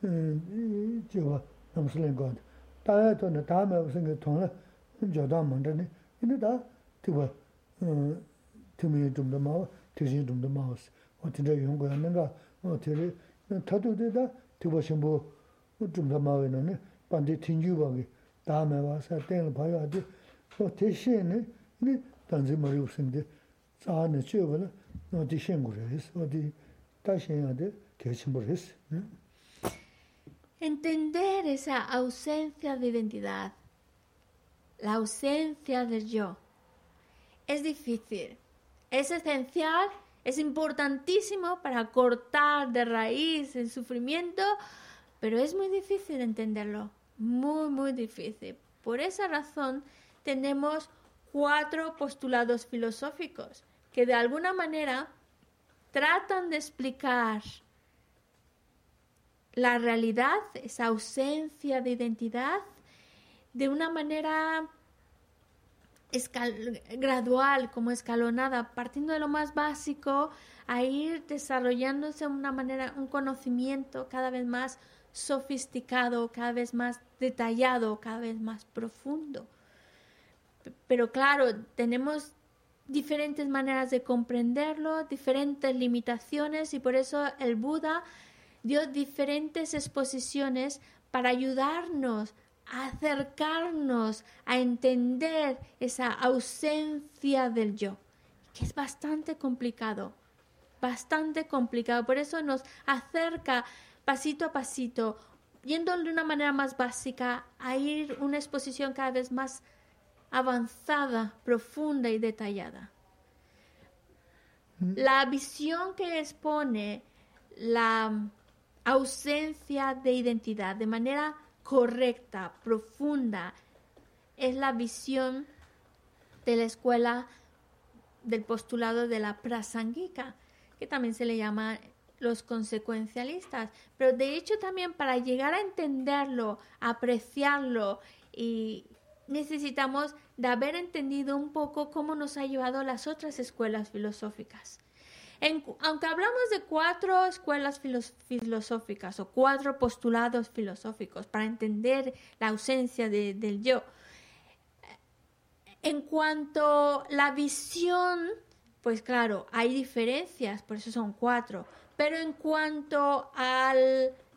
jiwa namsilin gwaad. Taya to na taya maya usinga tongla jodaa mandani, ina taa tiwa timiyi dhumda mawa, tishin dhumda mawa si. O tinda yungu ya nanga, o tiri, tatu di taa tiwa shimbo dhumda mawa ina ni, pandi tingyu wagi, taya maya wasa, tenla paya adi, o tishin ni, ni tanzi mari usinga tsaa ni chiwa la, o di shen gu res, o di tashin ya di kechimbo res. Hmm? Entender esa ausencia de identidad, la ausencia del yo, es difícil, es esencial, es importantísimo para cortar de raíz el sufrimiento, pero es muy difícil entenderlo, muy, muy difícil. Por esa razón tenemos cuatro postulados filosóficos que de alguna manera tratan de explicar la realidad, esa ausencia de identidad, de una manera gradual, como escalonada, partiendo de lo más básico, a ir desarrollándose de una manera, un conocimiento cada vez más sofisticado, cada vez más detallado, cada vez más profundo. Pero claro, tenemos diferentes maneras de comprenderlo, diferentes limitaciones y por eso el Buda dio diferentes exposiciones para ayudarnos a acercarnos a entender esa ausencia del yo, que es bastante complicado, bastante complicado. Por eso nos acerca pasito a pasito, yendo de una manera más básica, a ir una exposición cada vez más avanzada, profunda y detallada. Mm. La visión que expone la ausencia de identidad de manera correcta, profunda, es la visión de la escuela del postulado de la prasanguica, que también se le llama los consecuencialistas. Pero de hecho también para llegar a entenderlo, apreciarlo, y necesitamos de haber entendido un poco cómo nos ha llevado las otras escuelas filosóficas aunque hablamos de cuatro escuelas filosóficas o cuatro postulados filosóficos para entender la ausencia del yo, en cuanto a la visión, pues claro, hay diferencias, por eso son cuatro, pero en cuanto a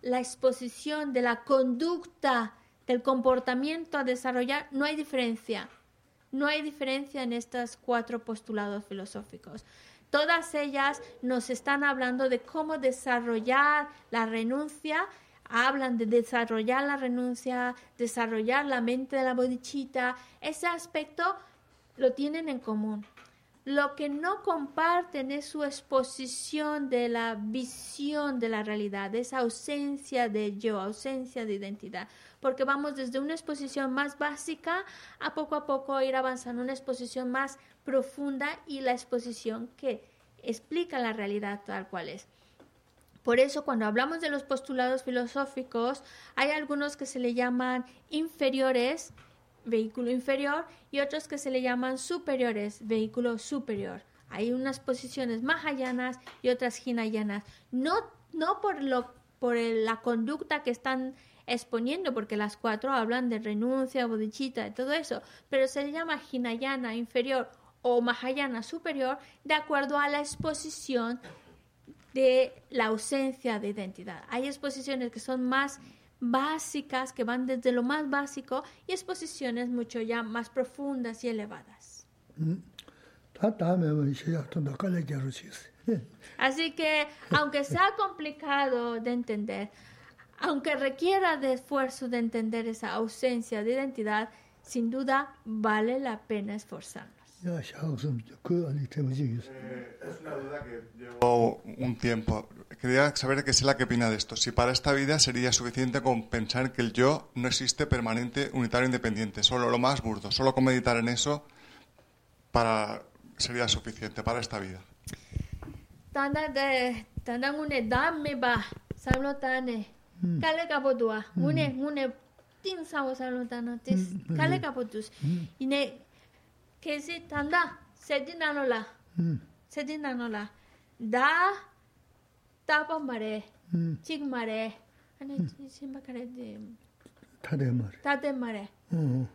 la exposición de la conducta, del comportamiento a desarrollar, no hay diferencia. No hay diferencia en estos cuatro postulados filosóficos. Todas ellas nos están hablando de cómo desarrollar la renuncia, hablan de desarrollar la renuncia, desarrollar la mente de la bodichita. Ese aspecto lo tienen en común. Lo que no comparten es su exposición de la visión de la realidad, esa ausencia de yo, ausencia de identidad, porque vamos desde una exposición más básica a poco a poco ir avanzando una exposición más profunda y la exposición que explica la realidad tal cual es. Por eso cuando hablamos de los postulados filosóficos, hay algunos que se le llaman inferiores, vehículo inferior, y otros que se le llaman superiores, vehículo superior. Hay unas posiciones mahayanas y otras hinayanas. No, no por, lo, por la conducta que están exponiendo, porque las cuatro hablan de renuncia, bodhicitta y todo eso, pero se le llama hinayana inferior o mahayana superior de acuerdo a la exposición de la ausencia de identidad. Hay exposiciones que son más básicas que van desde lo más básico y exposiciones mucho ya más profundas y elevadas. Así que, aunque sea complicado de entender, aunque requiera de esfuerzo de entender esa ausencia de identidad, sin duda vale la pena esforzarnos. Eh, es una duda que llevo un tiempo Quería saber qué es la que opina de esto. Si para esta vida sería suficiente con pensar que el yo no existe permanente, unitario, independiente. Solo lo más burdo. Solo con meditar en eso para sería suficiente para esta vida. Tanda de tanda ngune dame ba sablo tane. Kale kapodua. Ngune ngune tin sawo sablo tana tis. Kale kapotus. Ine kesi tanda sedinanola. 음 sedinanola. Da tapa mare. 음 Chik mare. Ane simba kare de 타대 말 tate mare. 음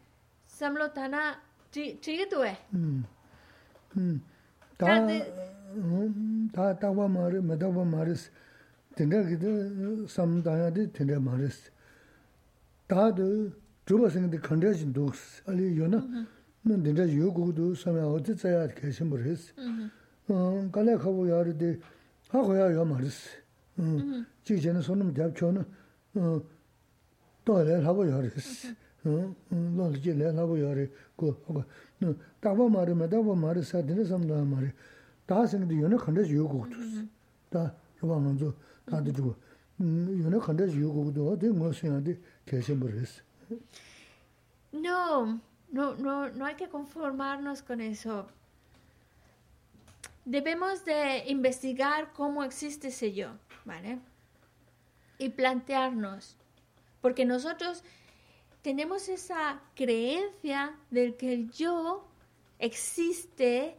Samlo tana chi chigitue. 음. 음. 다, 다들- 음, 다 따와 말이, 메다와 말이스. 된다 기도 삼다야디 된다 말이스. 다도 주바생데 컨디션 도스. 알리 요나. 는 된다 요고도 삼야 어디 자야 계신 버렸어. 어, 갈래 가고 야르데 하고야 요 말이스. 음. 지전에 손님 잡초는 어, 또래 하고 야르스. 어, 놀지 내 하고 야르 그 하고. 너 따바 말이 메다와 말이 사드네 삼다 말이. 다 생도 요나 컨디션 요고도. 다 요방은 다들 주고. 음, 요나 컨디션 요고도 어디 뭐 생각데 계신 버렸어. No, no, no, no hay que conformarnos con eso. Debemos de investigar cómo existe ese yo, ¿vale? Y plantearnos, porque nosotros tenemos esa creencia del que el yo existe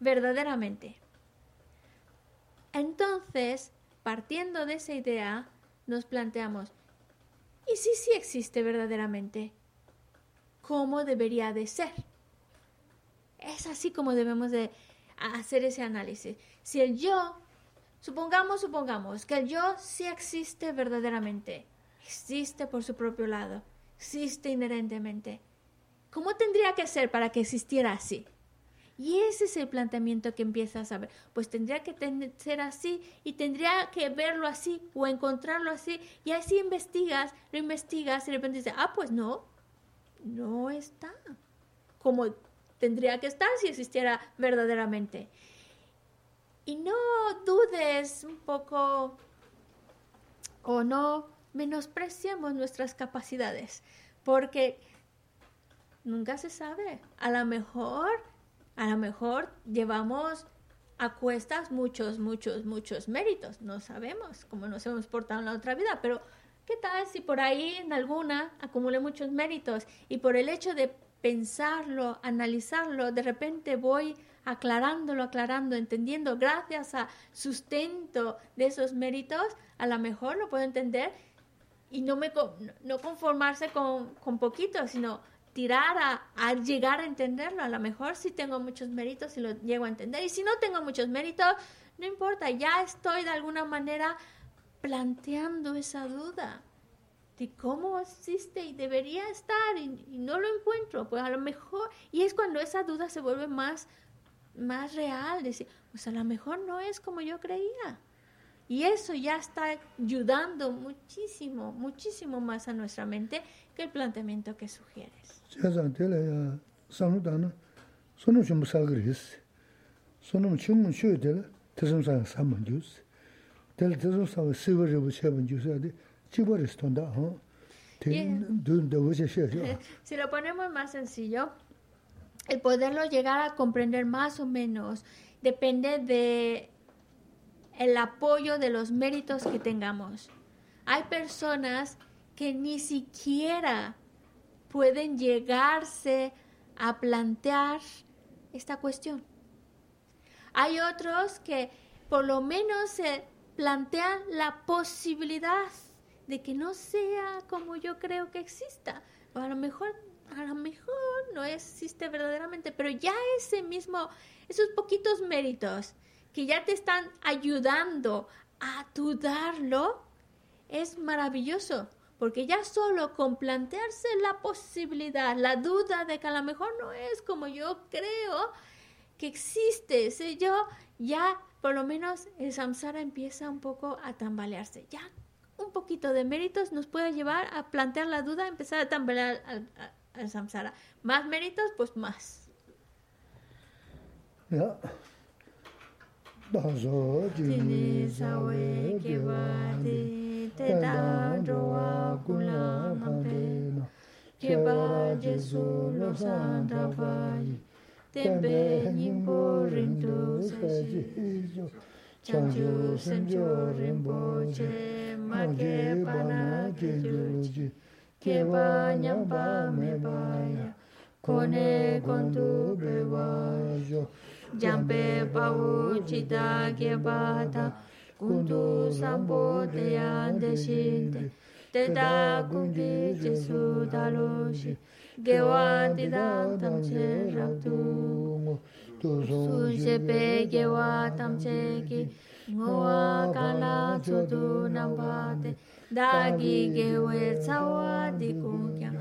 verdaderamente. Entonces, partiendo de esa idea, nos planteamos, ¿y si sí existe verdaderamente? cómo debería de ser. Es así como debemos de hacer ese análisis. Si el yo, supongamos, supongamos que el yo sí existe verdaderamente, existe por su propio lado, existe inherentemente, ¿cómo tendría que ser para que existiera así? Y ese es el planteamiento que empiezas a ver. Pues tendría que ser así y tendría que verlo así o encontrarlo así. Y así investigas, lo investigas y de repente dices, ah, pues no, no está como tendría que estar si existiera verdaderamente. Y no dudes un poco o no menospreciemos nuestras capacidades, porque nunca se sabe. A lo mejor, a lo mejor llevamos a cuestas muchos, muchos, muchos méritos. No sabemos cómo nos hemos portado en la otra vida, pero ¿qué tal si por ahí en alguna acumulé muchos méritos y por el hecho de pensarlo, analizarlo, de repente voy aclarándolo, aclarando, entendiendo, gracias a sustento de esos méritos, a lo mejor lo puedo entender y no, me, no conformarse con, con poquito, sino tirar a, a llegar a entenderlo. A lo mejor si tengo muchos méritos y lo llego a entender. Y si no tengo muchos méritos, no importa, ya estoy de alguna manera planteando esa duda de cómo existe y debería estar y, y no lo encuentro. Pues a lo mejor, y es cuando esa duda se vuelve más, más real, decir, pues a lo mejor no es como yo creía. Y eso ya está ayudando muchísimo, muchísimo más a nuestra mente que el planteamiento que sugieres. *laughs* Si lo ponemos más sencillo, el poderlo llegar a comprender más o menos depende de el apoyo de los méritos que tengamos. Hay personas que ni siquiera pueden llegarse a plantear esta cuestión. Hay otros que por lo menos se plantean la posibilidad de que no sea como yo creo que exista. O a lo mejor, a lo mejor no existe verdaderamente, pero ya ese mismo, esos poquitos méritos que ya te están ayudando a dudarlo, es maravilloso. Porque ya solo con plantearse la posibilidad, la duda de que a lo mejor no es como yo creo que existe, ese yo, ya por lo menos el samsara empieza un poco a tambalearse. Ya un poquito de méritos nos puede llevar a plantear la duda, empezar a tambalear al, samsara. Más méritos, pues más. Ya. te dan roa kula mampena ke ba jesu lo santa pai tembe nimbo rindu saji chanchu semcho rinpoche, ma kepa na kejuji, kepa nyampa mepaya, kone kontu bewajo, jampe pao chita kepa ta, kuntu sampo teyan deshinte, teta kundi jesu taloshi, gewa tida tamche raktu. sūshēpē gyēwā tamchē kī ngōwā kālā chūdū nāmbā tē dāgī gyēwē cāwā dī kūkyā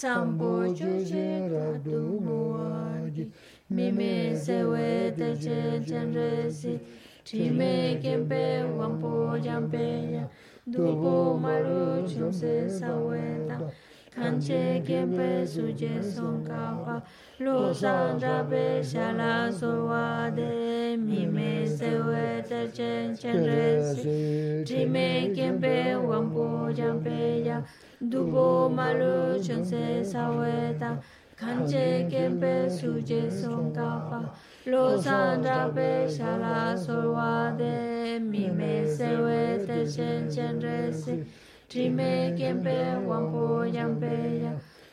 sāmbō chūshē rādū ngōwā dī mīmē sēwē tēchē chēnrē sī tīmē kēmpē wāmpō jāmpē yā dūgō maru chūmsē sāwē tāṁ Kanche kempe suje sonkapa Lo sandape shala sowade Mime sewe te chen chen resi Chime kempe wampo jampe ya Dupo maru chumse saweta Kanche kempe suje sonkapa Lo sandape shala solwa de mi me se we te chen chen resi, Trime kempe wampo yampe ya.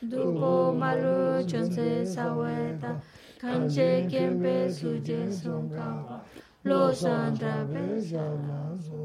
Dupo malu chon se saweta. Kanche kempe suje son kapa Lo sandra pe shala solwa